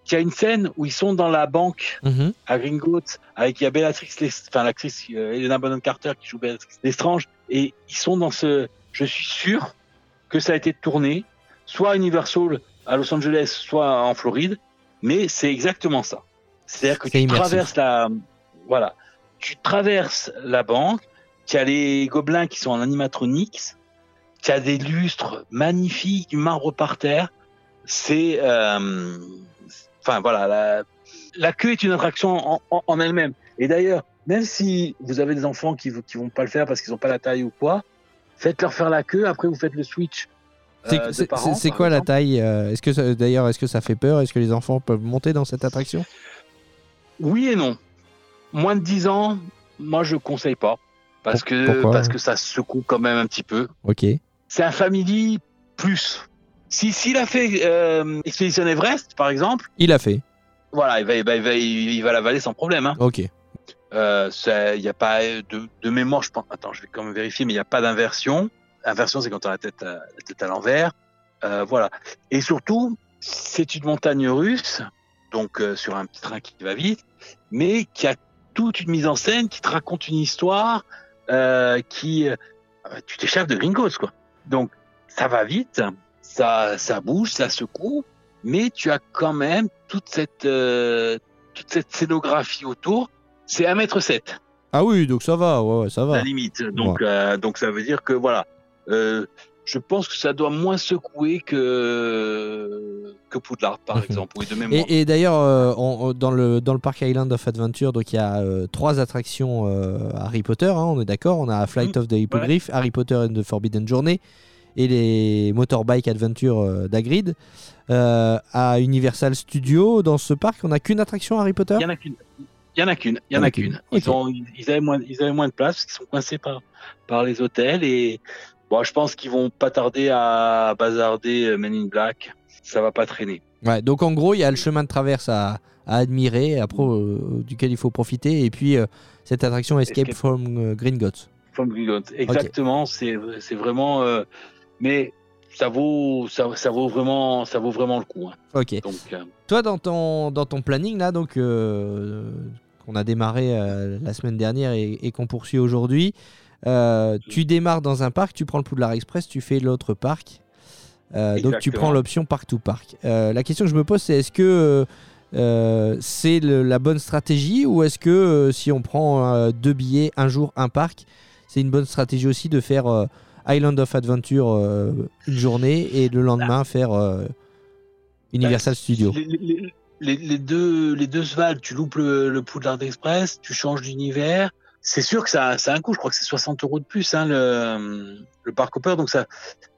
Il y a une scène où ils sont dans la banque Mhm. à Gringotts avec il y a Bellatrix, enfin l'actrice euh, Helena Bonham Carter qui joue Bellatrix Lestrange et ils sont dans ce. Je suis sûr que ça a été tourné soit à Universal à Los Angeles, soit en Floride, mais c'est exactement ça. C'est-à-dire que tu immersif. traverses la, voilà, tu traverses la banque, tu as les gobelins qui sont en animatronics, tu as des lustres magnifiques, du marbre par terre. C'est, euh, enfin voilà, la, la queue est une attraction en, en- en elle-même. Et d'ailleurs, même si vous avez des enfants qui qui vont pas le faire parce qu'ils ont pas la taille ou quoi, faites-leur faire la queue. Après, vous faites le switch. C'est euh, c'est- quoi la taille euh, Est-ce que d'ailleurs est-ce que ça fait peur? Est-ce que les enfants peuvent monter dans cette attraction? Oui et non. Moins de 10 ans, moi je conseille pas parce que Pourquoi parce que ça secoue quand même un petit peu. Ok. C'est un family plus. Si s'il a fait euh, Expédition Everest par exemple, Il a fait. voilà, il va il va il va, il va l'avaler sans problème. Hein. Ok. Euh, Il n'y a pas de, de mémoire, je pense. Attends, je vais quand même vérifier, mais il n'y a pas d'inversion. Inversion, c'est quand on a la tête à, la tête à l'envers. Euh, voilà. Et surtout, c'est une montagne russe, donc euh, sur un petit train qui va vite, mais qui a toute une mise en scène, qui te raconte une histoire, euh, qui, euh, tu t'échappes de Gringos, quoi. Donc, ça va vite, ça, ça bouge, ça secoue, mais tu as quand même toute cette, euh, toute cette scénographie autour. C'est 1 mètre 7 Ah oui, donc ça va, ouais, ouais, ça va. la limite. Donc, donc ça veut dire que voilà, je pense que ça doit moins secouer que que Poudlard, par Mhm. exemple, oui, de mémoire. Et, et d'ailleurs, euh, dans, le, dans le parc Island of Adventure, donc il y a euh, trois attractions euh, Harry Potter, hein, on est d'accord. On a Flight of the Hippogriff, Harry Potter and the Forbidden Journey et les Motorbike Adventure d'Agrid. À Universal Studios, dans ce parc, on n'a qu'une attraction Harry Potter? Il y en a qu'une. Il y en a qu'une. Il y en a qu'une. Ils, ils avaient moins, ils avaient moins de place parce qu'ils sont coincés par, par les hôtels et bon, je pense qu'ils vont pas tarder à bazarder euh, Men in Black. Ça va pas traîner. Ouais, donc en gros, il y a le chemin de traverse à, à admirer, euh, duquel il faut profiter, et puis euh, cette attraction Escape, Escape. from euh, Gringotts. From Gringotts. Exactement. C'est, c'est vraiment. mais ça vaut, ça, ça vaut vraiment, ça vaut vraiment le coup. hein. Ok. Donc. Toi, dans ton, dans ton planning, là, donc, qu'on a démarré la semaine dernière et, et qu'on poursuit aujourd'hui, euh, tu démarres dans un parc, tu prends le Poudlard Express, tu fais l'autre parc. Euh, donc, tu prends l'option Park to Park. Euh, la question que je me pose, c'est est-ce que c'est la bonne stratégie ou est-ce que si on prend deux billets, un jour, un parc, c'est une bonne stratégie aussi de faire Island of Adventure une journée et le lendemain faire euh, Universal Studios Les, les- les, les deux, les deux Sval, tu loupes le, le Poudlard Express, tu changes d'univers. C'est sûr que ça, ça a un coût. Je crois que c'est 60 euros de plus, hein, le, le Parc Hopper. Donc ça,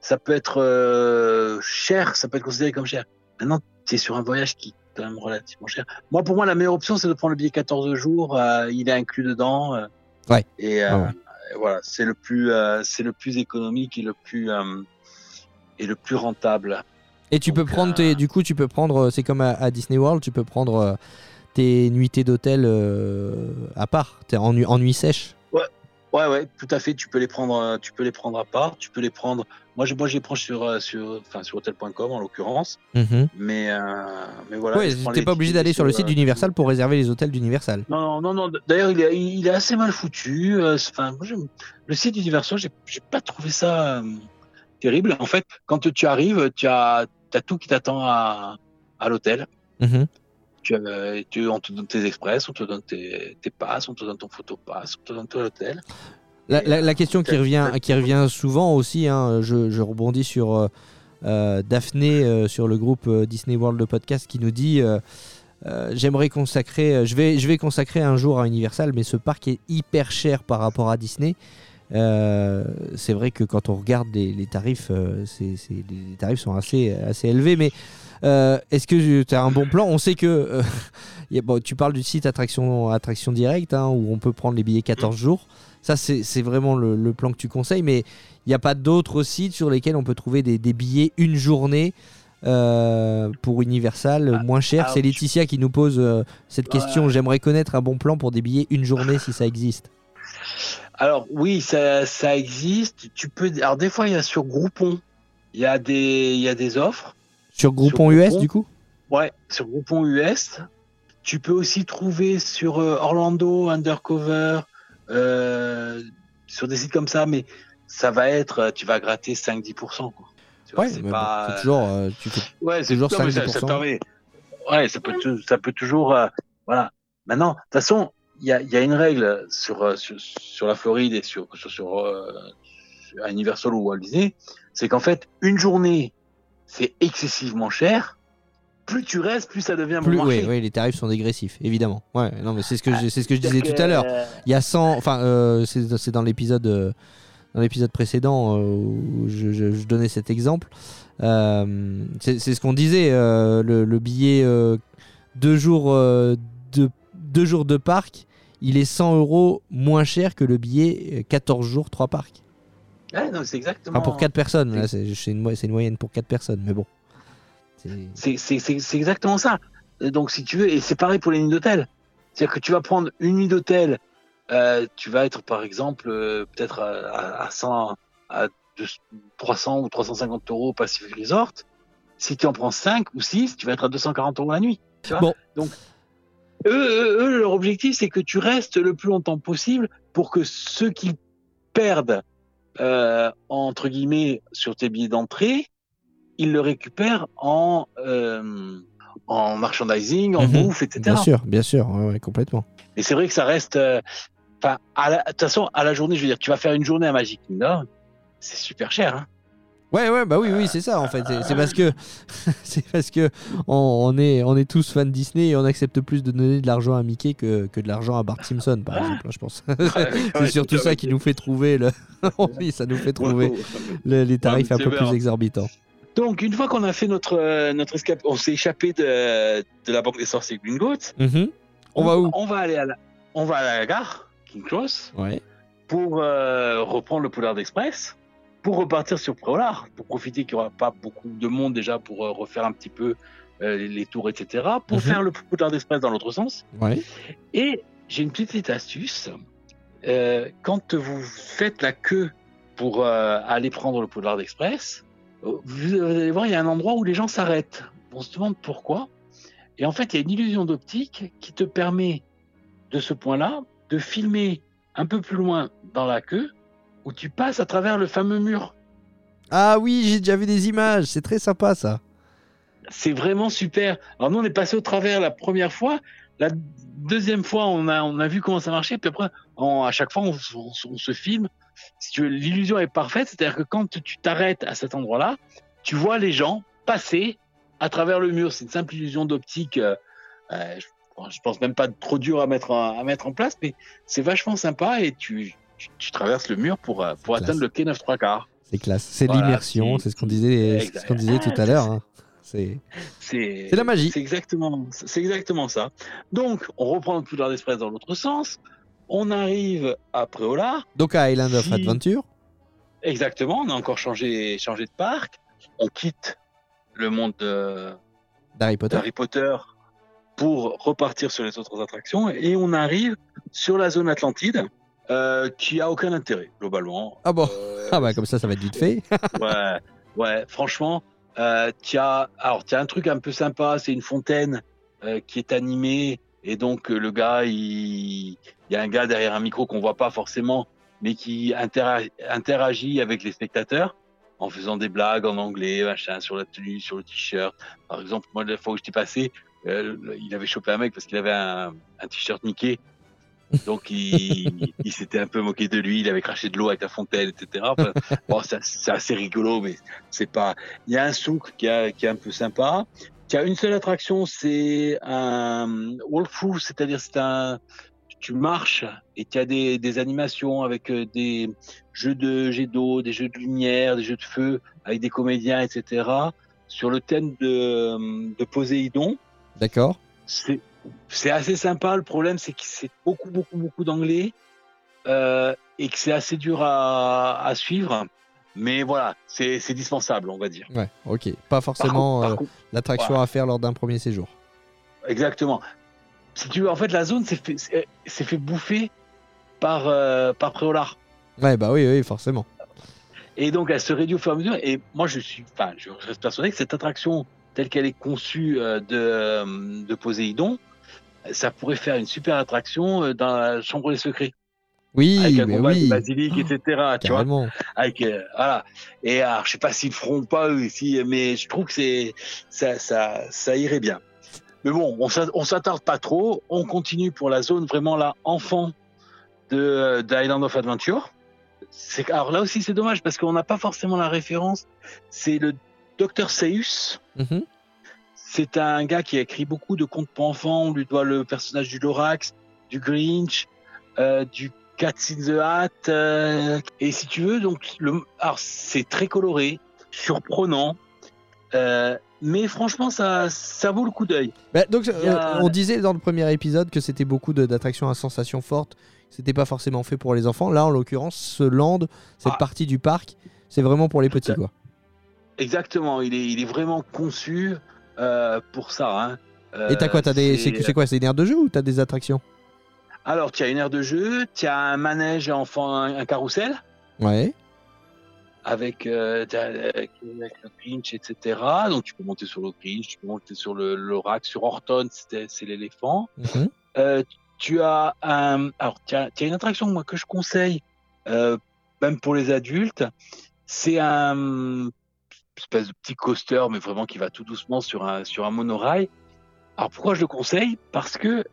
ça peut être euh, cher, ça peut être considéré comme cher. Maintenant, tu es sur un voyage qui est quand même relativement cher. Moi, pour moi, la meilleure option, c'est de prendre le billet 14 jours. euh, il est inclus dedans. euh, Ouais. Et, euh, Ouais, et voilà, c'est le plus, c'est le plus économique et le plus, et le plus rentable. Et tu peux prendre, tes- du coup, tu peux prendre, c'est comme à, à Disney World, tu peux prendre tes nuitées d'hôtel euh, à part, t'es en, en nuit sèche. Ouais, ouais, tout à fait. Tu peux les prendre, euh, tu peux les prendre à part. Tu peux les prendre. Moi, je, moi, je les prends sur, euh, sur, enfin, sur hotel.com en l'occurrence. Mhm. Mais, euh, mais voilà. ouais, je t'es pas obligé d'aller sur le site d'Universal pour réserver les hôtels d'Universal. Non, non, non, non. D'ailleurs, il est, il est assez mal foutu. Enfin, moi, j'aime- le site d'Universal, j'ai, pas trouvé ça terrible. En fait, quand tu arrives, tu as, as tout qui t'attend à, à l'hôtel. Mhm. Tu, tu, on te donne tes express, on te donne tes, tes passes, on te donne ton photopass, on te donne tout l'hôtel. La, la- la question qui revient, qui revient souvent aussi, hein, je, je rebondis sur euh, euh, Daphné euh, sur le groupe euh, Disney World de podcast qui nous dit euh, euh, j'aimerais consacrer, euh, je vais, je vais consacrer un jour à Universal, mais ce parc est hyper cher par rapport à Disney. Euh, c'est vrai que quand on regarde les, les tarifs, euh, les tarifs sont assez, assez élevés, mais euh, est-ce que tu as un bon plan On sait que euh, [laughs] y a- bon, tu parles du site attraction, attraction direct hein, où on peut prendre les billets 14 jours. Ça, c'est vraiment le, le plan que tu conseilles, mais il n'y a pas d'autres sites sur lesquels on peut trouver des, des billets une journée euh, pour Universal Ah, moins cher? alors, C'est Laetitia qui nous pose cette question. J'aimerais connaître un bon plan pour des billets une journée si ça existe. Alors oui, ça, ça existe. Tu peux. Alors des fois, il y a sur Groupon, il y a des, il y a des offres. Sur Groupon Sur US, Groupon. du coup Ouais, sur Groupon US. Tu peux aussi trouver sur euh, Orlando, Undercover, euh, sur des sites comme ça, mais ça va être, euh, tu vas gratter 5-10%. Quoi. Tu vois, Ouais, c'est bon, pas. c'est toujours. euh, tu fais- Ouais, c'est toujours non, mais ça, ça 5-10%. permet. Ouais, ça peut, tou- ça peut toujours. voilà. Maintenant, de toute façon, il y a, il y a une règle sur, sur, sur la Floride et sur, sur Universal ou Walt Disney, c'est qu'en fait, une journée, c'est excessivement cher. Plus tu restes, plus ça devient Plus, bon oui, marché. oui, les tarifs sont dégressifs, évidemment. Ouais, non, mais c'est ce que Ah, je, c'est ce que je disais C'est-à-dire tout à l'heure. euh, Il y a 100, enfin, euh, c'est c'est dans l'épisode euh, dans l'épisode précédent euh, où je, je- je donnais cet exemple. C'est c'est ce qu'on disait, le, le billet deux jours de deux jours de parc, il est 100 euros moins cher que le billet euh, 14 jours 3 parcs. Ouais, non, c'est exactement. Enfin, pour 4 personnes, là, c'est c'est une, mo- c'est une moyenne pour 4 personnes, mais bon. C'est- exactement ça. Et Donc, si tu veux, et c'est pareil pour les nuits d'hôtel. C'est-à-dire que tu vas prendre une nuit d'hôtel, euh, tu vas être par exemple euh, peut-être à, à- à 100, à deux- 300 ou 350 euros au Pacific Resort. Si tu en prends 5 ou 6, tu vas être à 240 euros la nuit. Tu vois Bon. Donc, eux, eux, eux, leur objectif, c'est que tu restes le plus longtemps possible pour que ceux qui perdent, euh, entre guillemets, sur tes billets d'entrée, ils le récupèrent en, euh, en merchandising, en Mhm. bouffe, etc. Bien sûr, bien sûr, ouais, ouais, complètement. Et c'est vrai que ça reste. euh, Enfin, à la- de toute façon, à la journée, je veux dire, tu vas faire une journée à Magic Kingdom, c'est super cher. Hein Ouais, ouais, bah oui, oui, c'est ça en fait. C'est- parce que, [laughs] c'est parce que on, on est, on est tous fans de Disney et on accepte plus de donner de l'argent à Mickey que, que de l'argent à Bart Simpson, par exemple. hein, je pense. [laughs] c'est surtout ça qui nous fait trouver le. [laughs] oui, ça nous fait trouver le- les tarifs un peu plus exorbitants. Donc, une fois qu'on a fait notre, euh, notre escape, on s'est échappé de, de la Banque des Sorciers Gringotts. Mhm. On va où? On va aller à la, on va à la gare, King Cross, Ouais. pour euh, reprendre le Poulard Express, pour repartir sur Préolard, pour profiter qu'il n'y aura pas beaucoup de monde déjà pour euh, refaire un petit peu euh, les, tours, etc., pour Mhm. faire le Poulard Express dans l'autre sens. Ouais. Et j'ai une petite astuce. Euh, quand vous faites la queue pour euh, aller prendre le Poulard Express, euh, vous allez voir, il y a un endroit où les gens s'arrêtent. On se demande pourquoi. Et en fait, il y a une illusion d'optique qui te permet, de ce point-là, de filmer un peu plus loin dans la queue, où tu passes à travers le fameux mur. Ah oui, j'ai déjà vu des images. C'est très sympa ça. C'est vraiment super. Alors nous, on est passé au travers la première fois. La deuxième fois, on a, on a vu comment ça marchait. Puis après, on- à chaque fois, on, se- on se- on se filme. Si tu veux, l'illusion est parfaite. C'est-à-dire que quand tu t'arrêtes à cet endroit-là, tu vois les gens passer à travers le mur. C'est une simple illusion d'optique euh, euh, je, je pense même pas trop dur à mettre en, à mettre en place, mais c'est vachement sympa et tu, tu, tu traverses le mur pour, euh, pour Classe. atteindre le quai 9 3 quarts. C'est classe. C'est Voilà, l'immersion, c'est- ce qu'on disait, ce qu'on disait tout à l'heure. c'est- hein. C'est la magie. C'est exactement, exactement ça. Donc, on reprend le Poudlard d'Express dans l'autre sens. On arrive à Préolard. donc à Island of Adventure. Exactement, on a encore changé, changé de parc. On quitte le monde de, d'Harry Potter. d'Harry Potter pour repartir sur les autres attractions et on arrive sur la zone Atlantide euh, qui a aucun intérêt globalement. Ah bon Euh, Ah bah comme ça, ça va être vite fait. [laughs] ouais, ouais, franchement, euh, tu as, as un truc un peu sympa, c'est une fontaine euh, qui est animée et donc le gars, il, il y a un gars derrière un micro qu'on voit pas forcément, mais qui intera- interagit avec les spectateurs en faisant des blagues en anglais, machin, sur la tenue, sur le t-shirt. Par exemple, moi, la fois où j'étais passé, il avait chopé un mec parce qu'il avait un, un t-shirt Mickey. Donc il, il s'était un peu moqué de lui, il avait craché de l'eau avec la fontaine, etc. Enfin, bon, c'est assez rigolo, mais c'est pas. Il y a un souk qui, a- qui est un peu sympa. Il y a une seule attraction, c'est un walkthrough, c'est-à-dire c'est un. Tu marches et tu as des, des animations avec euh, des jeux de jets d'eau, des jeux de lumière, des jeux de feu, avec des comédiens, etc. Sur le thème de, de Poséidon. D'accord. C'est c'est assez sympa. Le problème, c'est que c'est beaucoup, beaucoup, beaucoup d'anglais euh, et que c'est assez dur à, à suivre. Mais voilà, c'est dispensable, on va dire. Ouais, ok. Pas forcément euh, l'attraction à faire lors d'un premier séjour. exactement. Si tu veux, en fait, la zone s'est fait, bouffer par, euh, par Préolard. Ouais, bah oui, oui, forcément. Et donc, elle se réduit au fur et à mesure. Et moi, je suis, enfin, je reste persuadé que cette attraction, telle qu'elle est conçue euh, de, de Poséidon, ça pourrait faire une super attraction euh, dans la chambre des secrets. Oui, avec un combat de oui. basilic, etc. Tu vois avec euh, voilà et alors je sais pas s'ils le feront pas eux ici mais je trouve que c'est ça ça ça irait bien mais bon on s'a- on s'attarde pas trop on continue pour la zone vraiment là enfant de d'Island of Adventure alors là aussi c'est dommage parce qu'on n'a pas forcément la référence c'est le Dr Seuss Mhm. C'est un gars qui a écrit beaucoup de contes pour enfants. On lui doit le personnage du Lorax, du Grinch, euh, du Cats in the Hat. euh, et si tu veux, donc, le, alors c'est très coloré, surprenant, euh, mais franchement, ça, ça vaut le coup d'œil. Bah, donc, a- on disait dans le premier épisode que c'était beaucoup d'attractions à sensations fortes. C'était pas forcément fait pour les enfants. Là, en l'occurrence, ce land, cette Ah. partie du parc, c'est vraiment pour les petits, quoi. Exactement, il est, il est vraiment conçu euh, pour ça. Hein. Euh, Et t'as quoi T'as des, c'est quoi C'est une aire de jeu ou t'as des attractions? Alors, tu as une aire de jeu, tu as un manège enfant, un, un carrousel. Ouais. avec, euh, avec le Grinch, etc. Donc tu peux monter sur le Grinch, tu peux monter sur le, le rack, sur Horton, c'est l'éléphant. Mhm. Euh, tu as un, alors tu as, une attraction moi que je conseille, même pour les adultes. C'est un espèce de petit coaster, mais vraiment qui va tout doucement sur un sur un monorail. Alors pourquoi je le conseille? Parce que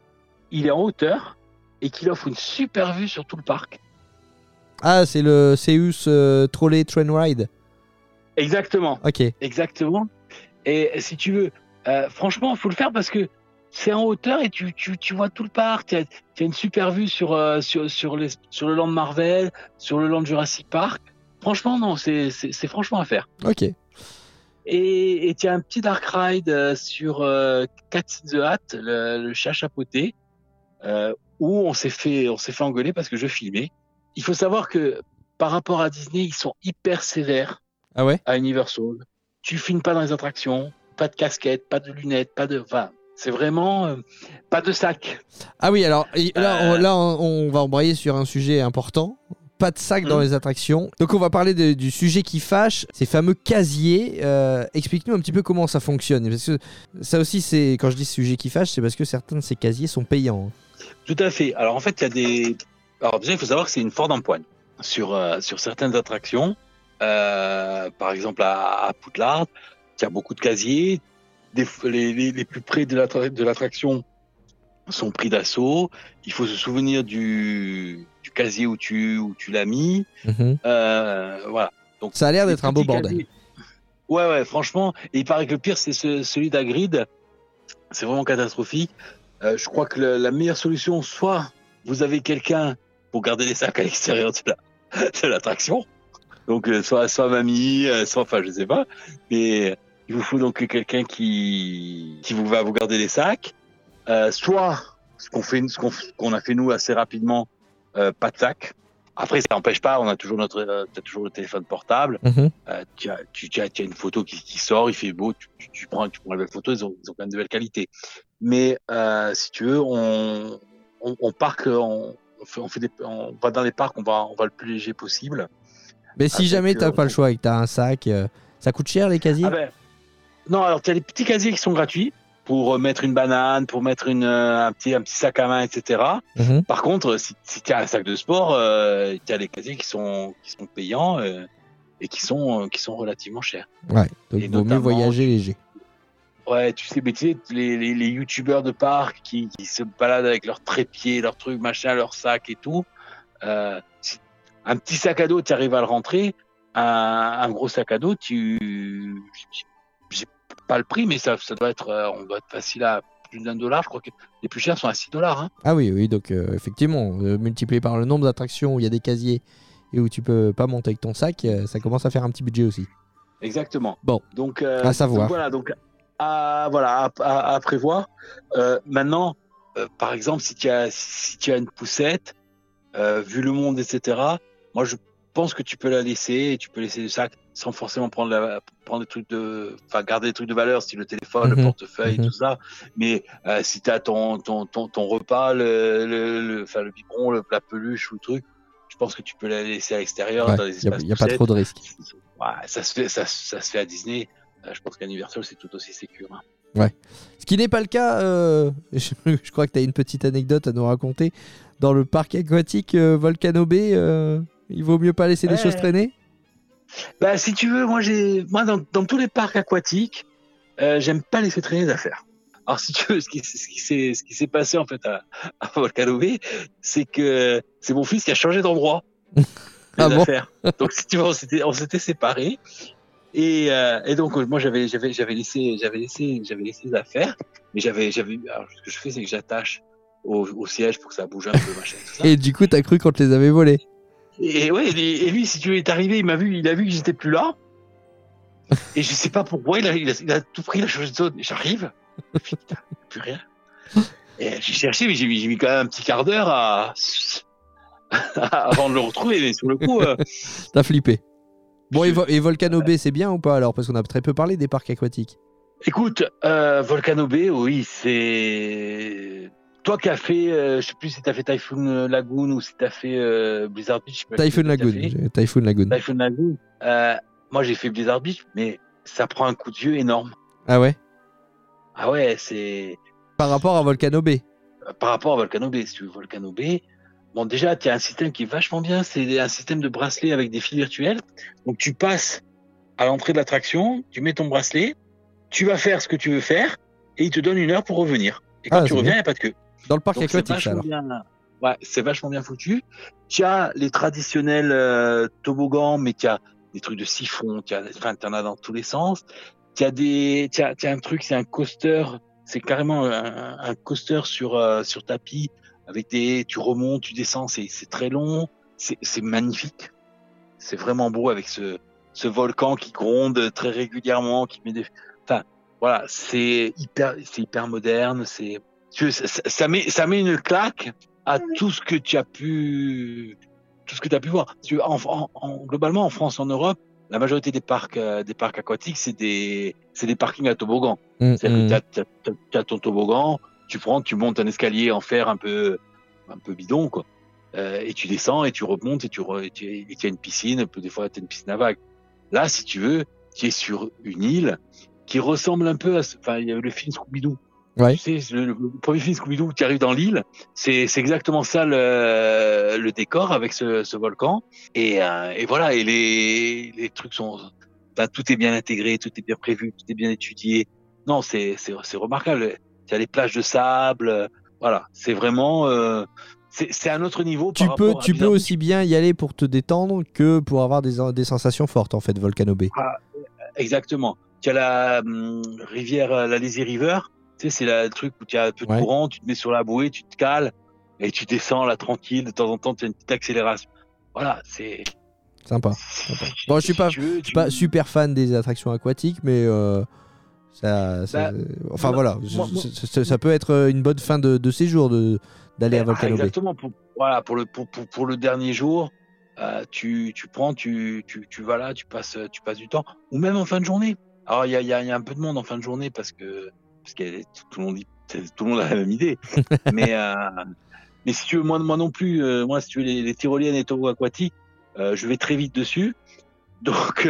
il est en hauteur et qu'il offre une super vue sur tout le parc. Ah, c'est le Seus euh, Trolley Train Ride. Exactement. Ok. Exactement. Et si tu veux, euh, franchement, il faut le faire parce que c'est en hauteur et tu, tu, tu vois tout le parc. Tu as, as une super vue sur, euh, sur, sur, les, sur le land Marvel, sur le land Jurassic Park. Franchement, non, c'est franchement à faire. Ok. Et et tu as un petit dark ride euh, sur euh, Cat in the Hat, le, le chat chapeauté, euh, où on s'est fait, on s'est fait engueuler parce que je filmais. Il faut savoir que par rapport à Disney, ils sont hyper sévères Ah ouais? à Universal. Tu filmes pas dans les attractions, pas de casquette, pas de lunettes, pas de. Enfin, c'est vraiment euh, pas de sac. Ah oui, alors et là, Euh. on, là, on va embrayer sur un sujet important. Pas de sac dans Mhm. les attractions. Donc on va parler de- du sujet qui fâche, ces fameux casiers. Euh, Explique-nous un petit peu comment ça fonctionne. Parce que ça aussi, c'est quand je dis sujet qui fâche, c'est parce que certains de ces casiers sont payants. Tout à fait. Alors en fait, il y a des. Alors déjà, il faut savoir que c'est une Ford empoigne sur euh, sur certaines attractions. Euh, par exemple à, à Poudlard, il y a beaucoup de casiers. Des, les, les, les plus près de l'attraction sont pris d'assaut. Il faut se souvenir du, du casier où tu où tu l'as mis. Mhm. Euh, voilà. Donc Ça a l'air d'être un beau bordel. casiers. Ouais, ouais, franchement. Et il paraît que le pire, c'est ce- celui d'Agrid. c'est vraiment catastrophique. Euh, je crois que le- la meilleure solution, soit vous avez quelqu'un pour garder les sacs à l'extérieur de la- de l'attraction, donc euh, soit soit mamie, soit enfin je sais pas, mais il vous faut donc quelqu'un qui qui vous va vous garder les sacs, soit ce qu'on fait, ce qu'on a fait nous assez rapidement, euh, pas de sac. Après ça n'empêche pas, on a toujours notre, euh, t'as toujours le téléphone portable. Mhm. Euh, tu, as, tu, tu as, tu as une photo qui, qui sort, il fait beau, tu, prends, tu prends la belle photo, ils ont, ils ont quand même de belle qualité. Mais euh, si tu veux, on, on, on parque, on, on fait, on, fait des, on va dans les parcs, on va, on va le plus léger possible. Mais si jamais t'as pas le choix et que t'as un sac, ça coûte cher les casiers? Ah ben, non, alors tu as des petits casiers qui sont gratuits pour euh, mettre une banane, pour mettre une, euh, un, petit, un petit sac à main, etc. Mhm. Par contre, si, si tu as un sac de sport, euh, tu as des casiers qui sont, qui sont payants euh, et qui sont, euh, qui sont relativement chers. Ouais, donc Et vaut mieux voyager léger. Ouais, tu sais, mais tu sais, les, les, les youtubeurs de parc qui, qui se baladent avec leurs trépieds, leurs trucs, machin, leurs sacs et tout. Euh, si- un petit sac à dos, tu arrives à le rentrer. Un, un gros sac à dos, tu. Pas le prix, mais ça, ça doit être. euh, on doit être facile à plus d'un dollar. Je crois que les plus chers sont à 6 dollars. Hein. Ah oui, oui, donc euh, effectivement, euh, multiplié par le nombre d'attractions où il y a des casiers et où tu peux pas monter avec ton sac, ça commence à faire un petit budget aussi. Exactement. Bon. Donc, À savoir. donc voilà, donc à, voilà, à, à- à prévoir. Maintenant, par exemple, si tu as, si tu as une poussette, vu le monde, etc., moi je pense que tu peux la laisser et tu peux laisser le sac sans forcément prendre, la, prendre des trucs de, enfin garder des trucs de valeur, si le téléphone, Mhm. le portefeuille, Mhm. tout ça. Mais euh, si tu as ton, ton, ton, ton repas, le, le, le, le biberon, le plat peluche ou le truc, je pense que tu peux la laisser à l'extérieur dans les Il n'y a, espaces y a pas trop de risques. Ouais, ça se fait, ça, ça se fait à Disney. Euh, je pense qu'à Universal, c'est tout aussi sécure. hein. Ce qui n'est pas le cas, euh, [laughs] je, je crois que tu as une petite anecdote à nous raconter. Dans le parc aquatique euh, Volcano Bay, il vaut mieux pas laisser les choses traîner Bah, si tu veux, moi, j'ai, moi, dans, dans tous les parcs aquatiques, euh, j'aime pas laisser traîner les affaires. Alors, si tu veux, ce qui, ce qui s'est, passé, en fait, à, à Volcano Bay, c'est que c'est mon fils qui a changé d'endroit. [laughs] Ah bon affaires. Donc, si tu veux, on s'était, séparés. Et, euh, et donc, moi, j'avais, j'avais, j'avais laissé, j'avais laissé, j'avais laissé les affaires. Mais j'avais, j'avais, alors, ce que je fais, c'est que j'attache au, au siège pour que ça bouge un peu, machin, tout ça. Et du coup, t'as cru qu'on te les avait volés Et ouais, et, lui, si tu veux, il est arrivé, il m'a vu, il a vu que j'étais plus là. [laughs] Et je sais pas pourquoi, il a, il a, il a tout pris, il a changé de zone. J'arrive, putain, plus rien. Et j'ai cherché, mais j'ai mis, quand même un petit quart d'heure à... [laughs] avant de le retrouver. Mais sur le coup, euh, [laughs] T'as flippé. Bon, et, Je- Vo- et Volcano Bay, c'est bien ou pas alors? Parce qu'on a très peu parlé des parcs aquatiques. écoute, euh, Volcano Bay, oui, c'est. Toi qui as fait, euh, je sais plus si t'as fait Typhoon Lagoon ou si t'as fait euh, Blizzard Beach. Typhoon Lagoon. Typhoon Lagoon. Typhoon Lagoon. Euh, moi, j'ai fait Blizzard Beach, mais ça prend un coup de vieux énorme. Ah ouais? Ah ouais, c'est Par rapport à Volcano Bay. euh, par rapport à Volcano Bay. Si tu veux Volcano Bay, bon déjà, tu as un système qui est vachement bien. C'est un système de bracelet avec des fils virtuels. Donc tu passes à l'entrée de l'attraction, tu mets ton bracelet, tu vas faire ce que tu veux faire, et il te donne une heure pour revenir. Et quand Ah, tu reviens, il n'y a pas de queue. Dans le parc Donc, c'est aquatique, ça, vachement alors. bien. Ouais, c'est vachement bien foutu. Tu as les traditionnels euh, toboggans, mais tu as des trucs de siphon, tu enfin, t'en as dans tous les sens. Tu as des, tu as, tu as un truc, c'est un coaster, c'est carrément un, un coaster sur euh, sur tapis avec des, tu remontes, tu descends, c'est c'est très long, c'est c'est magnifique. C'est vraiment beau avec ce ce volcan qui gronde très régulièrement, qui met des, enfin voilà, c'est hyper, c'est hyper moderne, c'est ça, ça- ça met, ça met une claque à tout ce que tu as pu, tout ce que tu as pu voir. Tu en, en- en- globalement, en France, en Europe, la majorité des parcs, euh, des parcs aquatiques, c'est des, c'est des parkings à toboggan. Mm, C'est-à-dire que t'as- t'as- t'as as ton toboggan, tu prends, tu montes un escalier en fer un peu, un peu bidon, quoi. Euh, et tu descends et tu remontes et tu, re- et tu, et tu as une piscine, des fois tu as une piscine à vagues. Là, si tu veux, tu es sur une île qui ressemble un peu à, ce- enfin, il y a le film Scooby-Doo. Ouais. Tu sais, le, le premier film Scooby-Doo, tu arrives dans l'île, c'est exactement ça le, le décor avec ce, ce volcan. Et, euh, et voilà, et les, les trucs sont, enfin, tout est bien intégré, tout est bien prévu, tout est bien étudié. Non, c'est remarquable. Tu as les plages de sable, voilà, c'est vraiment, euh, c'est un autre niveau. Tu par peux, tu aussi bien y aller pour te détendre que pour avoir des, des sensations fortes, en fait, Volcano Bay. Exactement. Tu as la hum, rivière, la Lazy River. Tu sais, c'est le truc où tu as un peu de Ouais. courant, tu te mets sur la bouée, tu te cales et tu descends là tranquille. De temps en temps, tu as une petite accélération. Voilà, c'est. Sympa. sympa. Bon, je suis pas, tu veux, je suis pas super fan des attractions aquatiques, mais euh, ça, ça- Bah, enfin moi- voilà, moi- ça- ça- ça- ça peut être une bonne fin de, de séjour de d'aller à Ah, Volcano Bay. Exactement. Pour, voilà, pour le pour, pour, pour le dernier jour, euh, tu, tu prends, tu, tu, tu vas là, tu passes tu passes du temps, ou même en fin de journée. Alors il y a, il y, a, il y a un peu de monde en fin de journée parce que parce que tout le monde dit- tout le monde a la même idée. [laughs] mais euh, mais si tu veux moi moi non plus, euh, moi si tu veux les, les tyroliennes et toboggans aquatiques, euh, je vais très vite dessus. Donc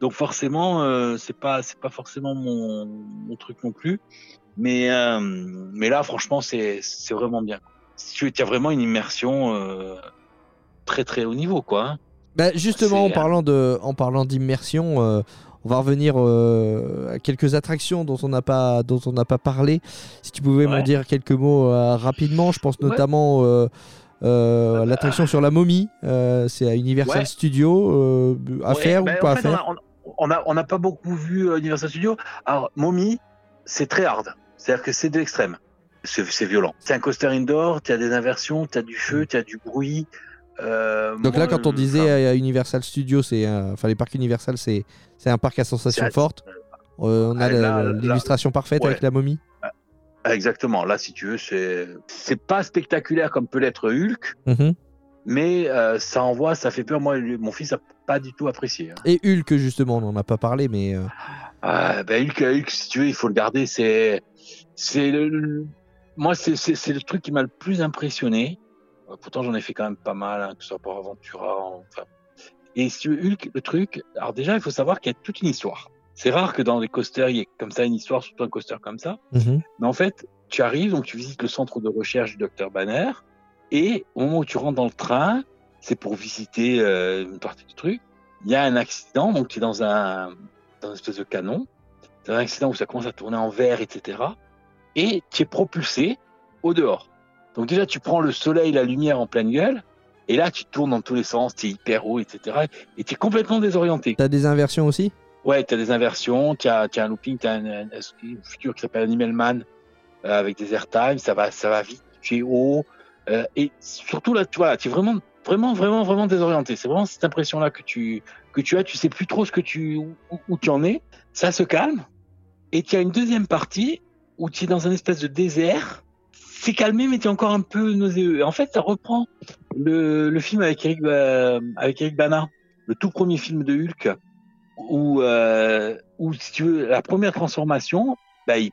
donc forcément c'est pas c'est pas forcément mon, mon truc non plus. Mais mais là franchement c'est c'est vraiment bien. Si tu veux, y a vraiment une immersion très très haut niveau quoi. Bah, justement, en parlant de, en parlant d'immersion, euh, on va revenir euh, à quelques attractions dont on n'a pas, dont on n'a pas parlé. Si tu pouvais m'en Ouais. dire quelques mots euh, rapidement, je pense notamment euh, euh, à l'attraction sur la momie. c'est à Universal Ouais. Studios à faire ben, ou pas à fait, faire on a- On a on n'a pas beaucoup vu Universal Studios. Alors Mommy, c'est très hard. C'est-à-dire que c'est de l'extrême. C'est c'est violent. C'est un coaster indoor, tu as des inversions, tu as du feu, tu as du bruit. Euh, Donc là, quand on disait enfin, Universal Studios, c'est, enfin les parcs Universal, c'est, c'est un parc à sensations C'est- fortes. Euh, on a Ah, l'illustration parfaite ouais. avec la momie. Exactement. Là, si tu veux, c'est c'est pas spectaculaire comme peut l'être Hulk, Mhm. mais euh, ça envoie, ça fait peur. Moi, mon fils a pas du tout apprécié. hein. Et Hulk justement, on n'en a pas parlé, mais euh, Ah, ben Hulk, Hulk, si tu veux, il faut le garder. C'est, c'est le, moi, c'est le truc qui m'a le plus impressionné. Euh, Pourtant, j'en ai fait quand même pas mal, hein, que ce soit pour Aventura. Enfin. Et si Hulk, le truc, alors déjà, il faut savoir qu'il y a toute une histoire. C'est rare que dans des coasters, il y ait comme ça une histoire, surtout un coaster comme ça. mhm. Mais en fait, tu arrives, donc tu visites le centre de recherche du docteur Banner, et au moment où tu rentres dans le train, c'est pour visiter euh, une partie du truc, il y a un accident, donc tu es dans un, dans une espèce de canon, c'est un accident où ça commence à tourner en vert, etc. Et tu es propulsé au dehors. Donc déjà, tu prends le soleil, la lumière en pleine gueule, et là, tu tournes dans tous les sens, tu es hyper haut, etc. Et tu es complètement désorienté. t'as des inversions aussi? Ouais, tu as des inversions, tu as, un looping, tu as un, un, un futur qui s'appelle Animal Man euh, avec des airtime, ça va, ça va vite, tu es haut. euh, et surtout là, tu vois, tu es vraiment, vraiment, vraiment, vraiment désorienté. C'est vraiment cette impression-là que tu, que tu as, tu sais plus trop ce que tu, où, où tu en es. Ça se calme. Et tu as une deuxième partie où tu es dans un espèce de désert. C'est calmé, mais es encore un peu nauséeux. En fait, ça reprend le, le film avec Eric, euh, avec Eric Bana, le tout premier film de Hulk, où, euh, où si tu veux, la première transformation, bah, il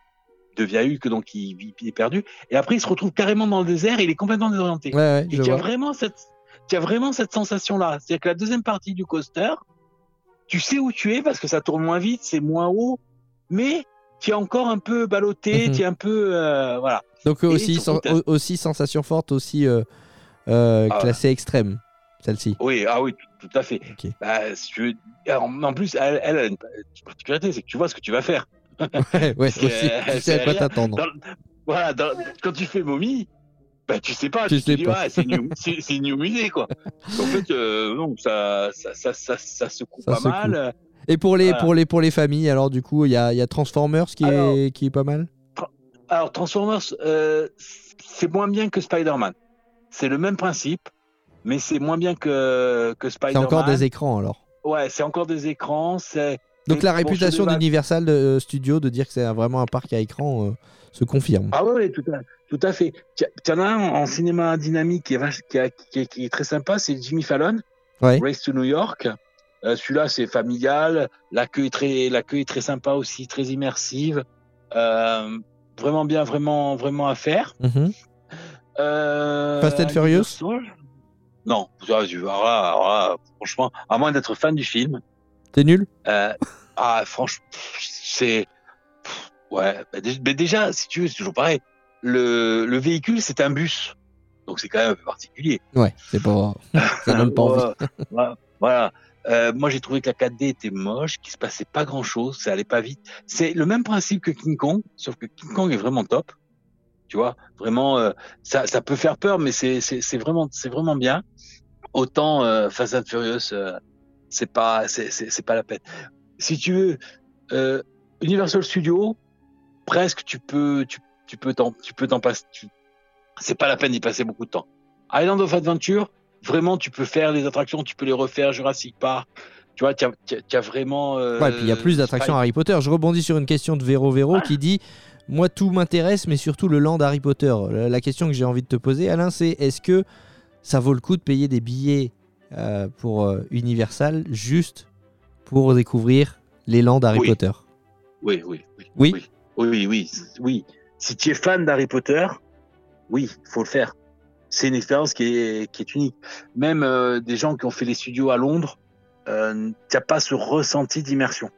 devient Hulk, donc il, il est perdu. Et après, il se retrouve carrément dans le désert et il est complètement désorienté. Ouais, ouais, Et vraiment cette, tu as vraiment cette sensation-là. C'est-à-dire que la deuxième partie du coaster, tu sais où tu es parce que ça tourne moins vite, c'est moins haut, mais tu es encore un peu ballotté, Mhm. tu es un peu, euh, voilà. Donc euh, aussi, surtout, aussi sensation forte, aussi euh, euh, Ah. classée extrême, celle-ci. Oui, ah oui, tout, tout à fait. Bah, si tu veux, alors, en plus, elle, elle a une particularité, c'est que tu vois ce que tu vas faire. Ouais, ouais, [laughs] C'est- aussi, tu sais à quoi t'attendre. Voilà, dans- quand tu fais momie, bah, tu sais pas, Tu sais dis, pas. c'est new, new musée, quoi. [laughs] en fait, euh, non, ça, ça, ça, ça, secoue Ça pas secoue. mal. Et pour les, Voilà. pour les, pour les familles, alors du coup, il y a, y a Transformers qui, Alors- est, qui est pas mal. Alors, Transformers, euh, c'est moins bien que Spider-Man. C'est le même principe, mais c'est moins bien que, que C'est Spider-Man. encore des écrans alors. Ouais, c'est encore des écrans, c'est, Donc la réputation d'Universal euh, Studios de dire que c'est vraiment un parc à écran euh, se confirme. Ah ouais, tout à, tout à fait. Tu en as un en cinéma dynamique qui est, qui, a- qui est, qui est très sympa, c'est Jimmy Fallon, Ouais. Race to New York. Euh, Celui-là, c'est familial. La queue est très, la queue est très sympa aussi, très immersive. Euh, vraiment bien, vraiment, vraiment à faire. Mhm. Euh, Fast and Furious? Non, alors là, alors là, franchement, à moins d'être fan du film, T'es nul? Euh, ah, franchement, c'est. Ouais, bah, mais déjà, si tu veux, c'est toujours pareil. Le, le véhicule, c'est un bus. Donc, c'est quand même un peu particulier. Ouais, c'est pas. ça donne [laughs] pas envie. Voilà. Euh, moi, j'ai trouvé que la 4D était moche, qu'il se passait pas grand chose, ça allait pas vite. C'est le même principe que King Kong, sauf que King Kong est vraiment top. Tu vois, vraiment, euh, ça, ça peut faire peur, mais c'est, c'est, c'est vraiment, c'est vraiment bien. Autant euh, Fast and Furious, euh, c'est pas, c'est, c'est, pas la peine. Si tu veux, euh, Universal Studios, presque tu peux, tu, tu peux t'en, tu peux t'en passer. tu- C'est pas la peine d'y passer beaucoup de temps. Island of Adventure, vraiment, tu peux faire les attractions, tu peux les refaire. Jurassic Park, tu vois, tu as, as- as vraiment. euh, Ouais, puis il y a plus d'attractions Harry Potter. Je rebondis sur une question de Véro Véro qui dit Moi, tout m'intéresse, mais surtout le land Harry Potter. La la question que j'ai envie de te poser, Alain, c'est est-ce que ça vaut le coup de payer des billets euh, pour euh, Universal juste pour découvrir les lands Harry Oui. Potter? Oui, oui, oui. Oui. Oui, oui, oui. oui, oui. Si tu es fan d'Harry Potter, oui, faut le faire. C'est une expérience qui est, qui est unique. Même euh, des gens qui ont fait les studios à Londres, euh, tu n'as pas ce ressenti d'immersion.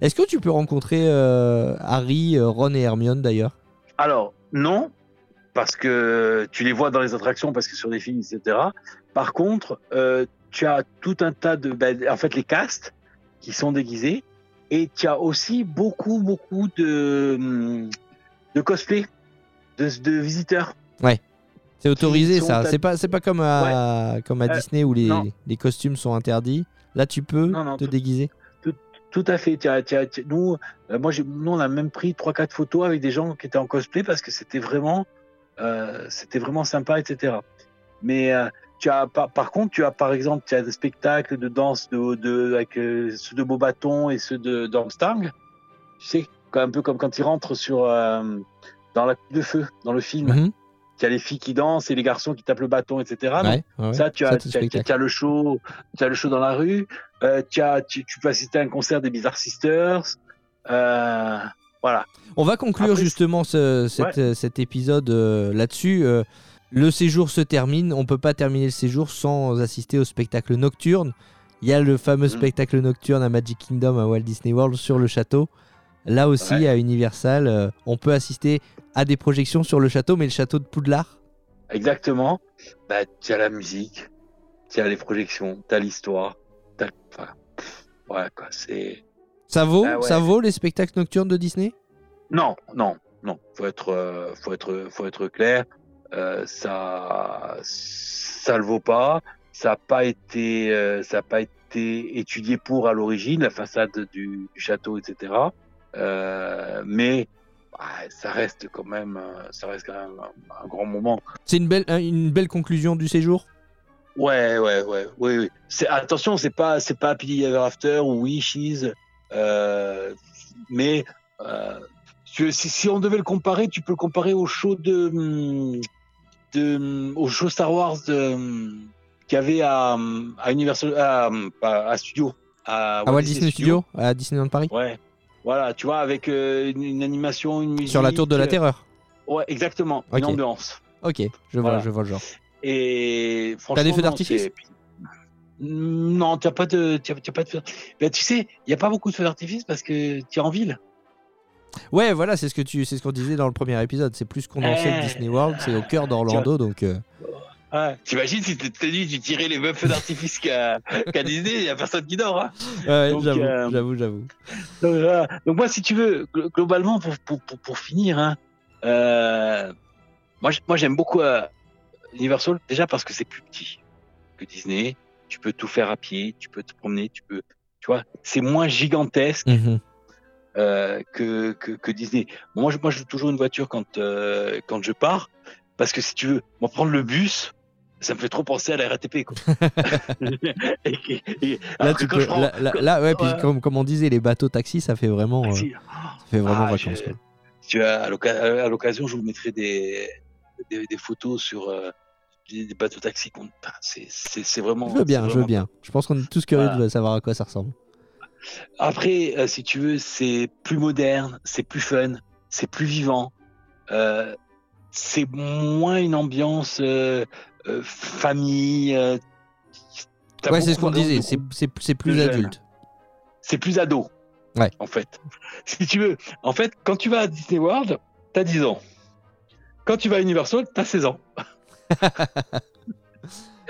Est-ce que tu peux rencontrer euh, Harry, euh, Ron et Hermione d'ailleurs? Alors, non, parce que tu les vois dans les attractions, parce que sur des films, etc. Par contre, euh, tu as tout un tas de... ben, en fait, les castes qui sont déguisés, et tu as aussi beaucoup, beaucoup de, hum, de cosplay, de, de visiteurs. C'est autorisé ça. C'est pas, c'est pas comme à, comme à Euh, Disney où les, les costumes sont interdits. Là, tu peux Non, non, te tout- déguiser. Tout à fait. Nous, euh, moi, nous, on a même pris trois, quatre photos avec des gens qui étaient en cosplay parce que c'était vraiment, euh, c'était vraiment sympa, etc. Mais tu as, par, par contre, tu as par exemple, tu as des spectacles de danse de, de avec ceux de Beaubaton et ceux de d'Armstrong. Tu sais, un peu comme quand ils rentrent sur dans la coupe de feu dans le film. Mhm. Tu as les filles qui dansent et les garçons qui tapent le bâton, etc. Ouais, ouais, ça, tu as, le show, tu as le show dans la rue. Euh, tu, as, tu, tu peux assister à un concert des Bizarre Sisters. Euh, voilà. On va conclure Après, justement ce- cet, cet épisode euh, là-dessus. Le séjour se termine. On peut pas terminer le séjour sans assister au spectacle nocturne. Il y a le fameux Mhm. spectacle nocturne à Magic Kingdom à Walt Disney World sur le château. Là aussi, Ouais. à Universal, euh, on peut assister à des projections sur le château, mais le château de Poudlard. Exactement. Bah, tu as la musique, tu as les projections, tu as l'histoire. Enfin, ouais, quoi. C'est. Ça vaut, Ah ouais. ça vaut les spectacles nocturnes de Disney? Non, non, non. Faut être, euh, faut être, faut être clair. Euh, ça, ça le vaut pas. Ça n'a pas été, euh, ça a pas été étudié pour à l'origine la façade du, du château, etc. Mais ça reste quand même, euh, ça reste quand même un, un grand moment. C'est une belle, une belle conclusion du séjour? Ouais, ouais, ouais, oui, oui. C'est attention, c'est pas, c'est pas Happily Ever After ou Wishes, euh, mais euh, si, si on devait le comparer, tu peux le comparer au show de, hum, de hum, au show Star Wars hum, qu'il y avait à, à Universal, à, Studio, à, À Walt Disney Studio, à Disneyland Paris? Ouais, voilà, tu vois, avec euh, une, une animation, une musique. Sur la tour de la euh, Terreur. Ouais, exactement, une ambiance. Ok, je vois, Voilà. je vois le genre. Et franchement, des feux d'artifice Non, tu n'as pas de, t'as- t'as pas de feux. Ben, tu sais, il n'y a pas beaucoup de feux d'artifice parce que tu es en ville. Ouais, voilà, c'est ce que tu, c'est ce qu'on disait dans le premier épisode. C'est plus condensé que Eh. Disney World, c'est au cœur d'Orlando, donc. euh, T'imagines si t'étais dit, tu tirais les mêmes feux d'artifice qu'à Disney, il n'y a personne qui dort. Hein. ouais, j'avoue, euh, j'avoue, j'avoue. Donc, moi, si tu veux, gl- globalement, pour, pour, pour, pour finir, hein, euh, moi, j'aime beaucoup euh, Universal, déjà parce que c'est plus petit que Disney. Tu peux tout faire à pied, tu peux te promener, tu peux, tu vois, c'est moins gigantesque. Mhm. euh, que, que, que Disney. Bon, moi, je, moi, je joue toujours une voiture quand, euh, quand je pars, parce que si tu veux, moi, prendre le bus, ça me fait trop penser à la RATP. Quoi. [laughs] Et- et- et- Là, alors tu que quand peux, je prends- là, là- quand- là, ouais, puis ouais. comme, comme on disait, les bateaux taxis, ça fait vraiment, euh, ça fait vraiment Ah, vacances. tu as, à l'occasion, je vous mettrai des, des, des photos sur euh, des, bateaux taxis. C'est vraiment. Je veux bien, je veux bien. Je pense qu'on est tous curieux Voilà. de savoir à quoi ça ressemble. Après, euh, si tu veux, c'est plus moderne, c'est plus fun, c'est plus vivant. Euh, c'est moins une ambiance euh, euh, famille. euh, Ouais, c'est ce qu'on disait. C'est, plus adulte. c'est plus ado. Ouais. En fait. Si tu veux, en fait, quand tu vas à Disney World, t'as 10 ans. Quand tu vas à Universal, t'as 16 ans. [laughs]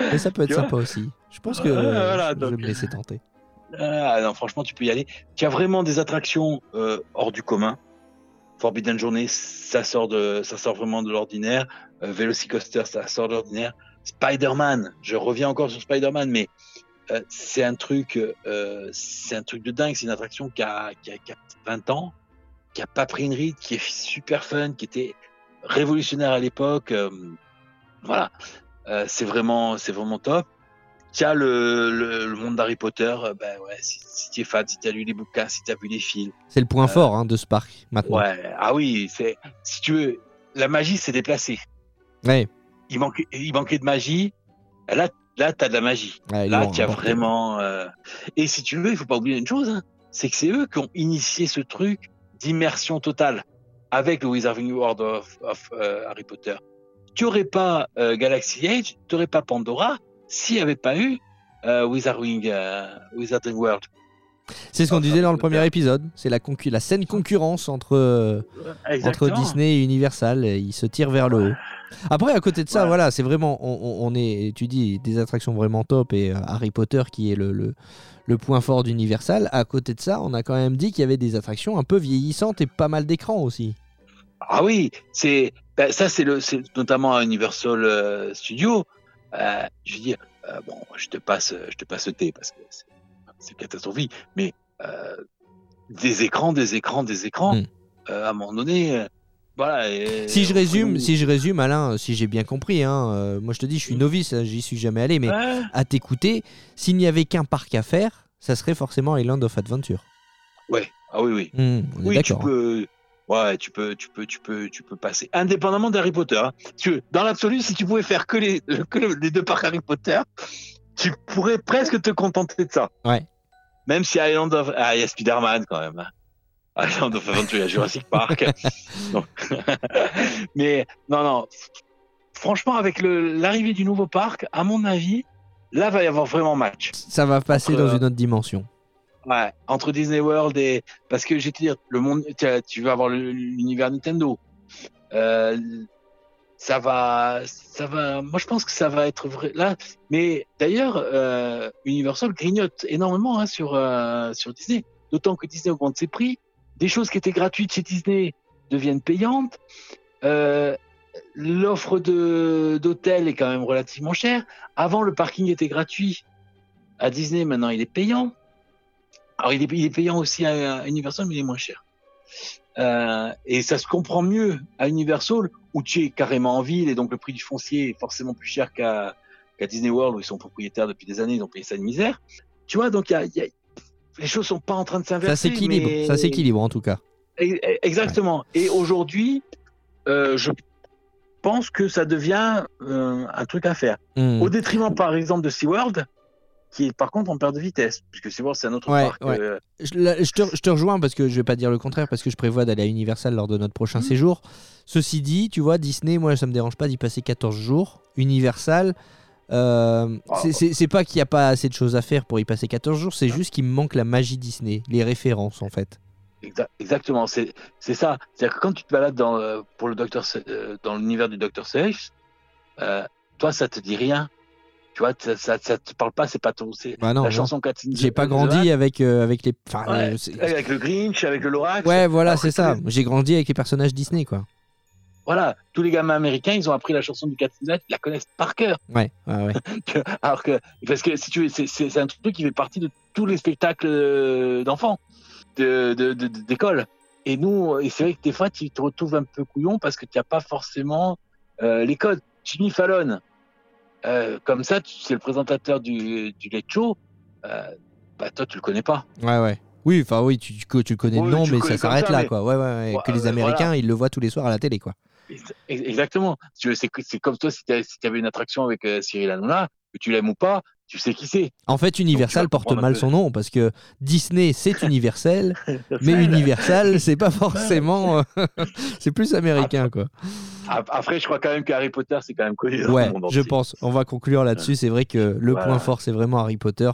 Mais ça peut être sympa aussi. Je pense que voilà, je, je vais me laisser tenter. Ah, non, franchement, tu peux y aller. Tu as vraiment des attractions hors du commun. Forbidden Journey, ça sort de, ça sort vraiment de l'ordinaire. Euh, Velocicoaster, ça sort de l'ordinaire. Spider-Man, je reviens encore sur Spider-Man, mais euh, c'est un truc, euh, c'est un truc de dingue. C'est une attraction qui a, qui a, qui a 20 ans. qui a pas pris une ride, qui est super fun, qui était révolutionnaire à l'époque. euh, voilà, Euh, c'est vraiment, c'est vraiment top. Tiens, le, le, le monde d'Harry Potter, euh, ben ouais, si, si tu es fan, si tu as lu les bouquins, si tu as vu les films, C'est le point fort hein, de ce parc maintenant. ouais, ah oui, c'est, si tu veux, la magie s'est déplacée. Ouais. Il manquait, il manquait de magie. Là, là, t'as de la magie. Ouais, Là, l'ont tu as apporté. vraiment. euh, Et si tu veux, il faut pas oublier une chose, hein, c'est que c'est eux qui ont initié ce truc d'immersion totale avec le Wizarding World of, of, euh, Harry Potter. Tu aurais pas euh, Galaxy Age, tu aurais pas Pandora s'il n'y avait pas eu euh, Wizarding, euh, Wizarding World. C'est ce qu'on Enfin, disait dans le premier épisode. C'est la, la saine concurrence entre, euh, entre. Disney et Universal. et Ils se tirent vers le haut. Après, à côté de ça, Ouais. voilà, c'est vraiment. On, est, tu dis, des attractions vraiment top et euh, Harry Potter qui est le, le, le point fort d'Universal. À côté de ça, on a quand même dit qu'il y avait des attractions un peu vieillissantes et pas mal d'écrans aussi. Ah oui, c'est ben, ça, c'est notamment à Universal euh, Studios. Euh, je veux dire, euh, bon, je te passe, je te passe le thé parce que c'est- catastrophique, mais euh, des écrans, des écrans, des écrans. Mm. euh, à un moment donné, voilà. et- Si je résume, si je résume, Alain, si j'ai bien compris, hein, moi je te dis, je suis Mm. novice, hein, j'y suis jamais allé, mais Ouais. à t'écouter, s'il n'y avait qu'un parc à faire, ça serait forcément Island of Adventure. Ouais. Ah oui, oui. Hmm, on est Oui, tu hein. Ouais, tu peux, tu peux, tu peux, tu peux passer. Indépendamment d'Harry Potter. hein. Tu dans l'absolu, si tu pouvais faire que les, que le- les deux parcs Harry Potter, tu pourrais presque te contenter de ça. Ouais. Même si Island of, ah, il y a Spider-Man quand même. hein. Island of Adventure, il y a Jurassic Park. [laughs] [laughs] Mais non, non. Franchement, avec l'arrivée du nouveau parc, à mon avis, là va y avoir vraiment match. Ça va passer Entre, dans euh, une autre dimension. Ouais, entre Disney World et parce que je vais te dire le monde tu, as- tu vas avoir l'univers Nintendo. Euh, ça va ça va moi je pense que ça va être vrai là. Mais d'ailleurs euh, Universal grignote énormément hein, sur euh, sur Disney. D'autant que Disney augmente ses prix. Des choses qui étaient gratuites chez Disney deviennent payantes. L'offre d'hôtel est quand même relativement chère. Avant le parking était gratuit à Disney. Maintenant il est payant alors, il est, il est payant aussi à, Universal, mais il est moins cher. Euh, et ça se comprend mieux à Universal, où tu es carrément en ville, et donc le prix du foncier est forcément plus cher qu'à Disney World, où ils sont propriétaires depuis des années, ils ont payé ça de misère. Tu vois, donc il y a, il y a- les choses sont pas en train de s'inverser. Ça s'équilibre, mais- ça s'équilibre en tout cas. Exactement. Et aujourd'hui, euh, je pense que ça devient euh, un truc à faire. Hmm. Au détriment, par exemple, de SeaWorld, qui par contre en perte de vitesse, puisque SeaWorld, c'est un autre Ouais, parc. ouais. euh, Je, te, je te rejoins parce que je vais pas dire le contraire parce que je prévois d'aller à Universal lors de notre prochain Mhm. séjour. Ceci dit, tu vois, Disney, moi ça me dérange pas d'y passer 14 jours. Universal, euh, Ah. c'est- c'est c'est pas qu'il n'y a pas assez de choses à faire pour y passer 14 jours, c'est juste qu'il me manque la magie Disney, les références en fait. Exa- Exactement, c'est c'est ça. C'est-à-dire que quand tu te balades dans, euh, pour le docteur, dans l'univers du Dr. Safe, euh, toi, ça te dit rien. Tu vois, ça, ça, ça te parle pas, c'est pas ton. C'est Bah non, la non. chanson j'ai pas grandi avec, euh, avec les. Ouais, euh, avec le Grinch, avec le Lorax. ouais, voilà, c'est ça. les- J'ai grandi avec les personnages Disney, quoi. Voilà, tous les gamins américains, ils ont appris la chanson du Hat, ils la connaissent par cœur. Ouais, ouais, ouais. [laughs] Alors que, parce que si tu veux, c'est- un truc qui fait partie de tous les spectacles euh, d'enfants, de- de- de- de- d'école. Et nous, et c'est vrai que des fois, tu te retrouves un peu couillon parce que tu n'as pas forcément euh, les codes. Jimmy Fallon, euh, comme ça, c'est le présentateur du, du Late Show. Euh, bah, toi, tu le connais pas. Ouais, ouais. Oui, enfin oui, tu, tu, tu connais Oui, le nom, mais ça s'arrête là, mais- quoi. Ouais, ouais, ouais. Que les Américains, voilà. ils le voient tous les soirs à la télé, quoi. Ex- Exactement. C'est comme toi, si tu avais une attraction avec euh, Cyril Hanouna, que tu l'aimes ou pas, tu sais qui c'est. En fait, Universal porte mal son nom parce que Disney, c'est [laughs] Universal, mais Universal, c'est pas forcément. euh, [laughs] c'est plus américain, quoi. Ap- Après, je crois quand même que Harry Potter, c'est quand même connu. dans Ouais, le monde je pense. On va conclure là-dessus. C'est vrai que le Voilà. point fort, c'est vraiment Harry Potter.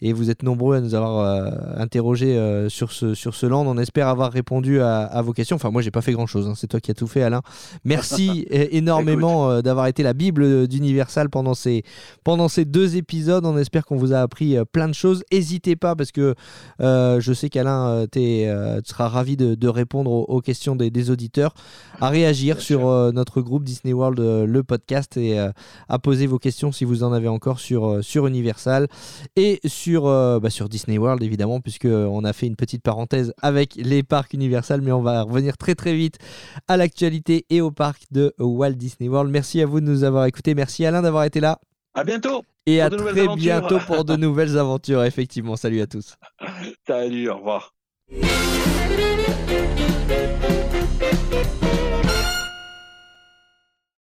Et vous êtes nombreux à nous avoir euh, interrogés euh, sur, ce, sur ce land. On espère avoir répondu à, à vos questions. Enfin, moi, j'ai pas fait grand-chose. hein. C'est toi qui as tout fait, Alain. Merci [laughs] énormément euh, d'avoir été la Bible d'Universal pendant ces, pendant ces deux épisodes. épisode. On espère qu'on vous a appris plein de choses. N'hésitez pas parce que je sais qu'Alain, tu seras ravi de, répondre aux, questions des, auditeurs, à réagir sur notre groupe Disney World, le podcast, et à poser vos questions si vous en avez encore sur, sur Universal et sur, bah, sur Disney World, évidemment, puisqu'on a fait une petite parenthèse avec les parcs Universal, mais on va revenir très très vite à l'actualité et au parc de Walt Disney World. Merci à vous de nous avoir écoutés. Merci Alain d'avoir été là. À bientôt. Et à très bientôt pour de [laughs] nouvelles aventures, effectivement. Salut à tous. Salut, au revoir.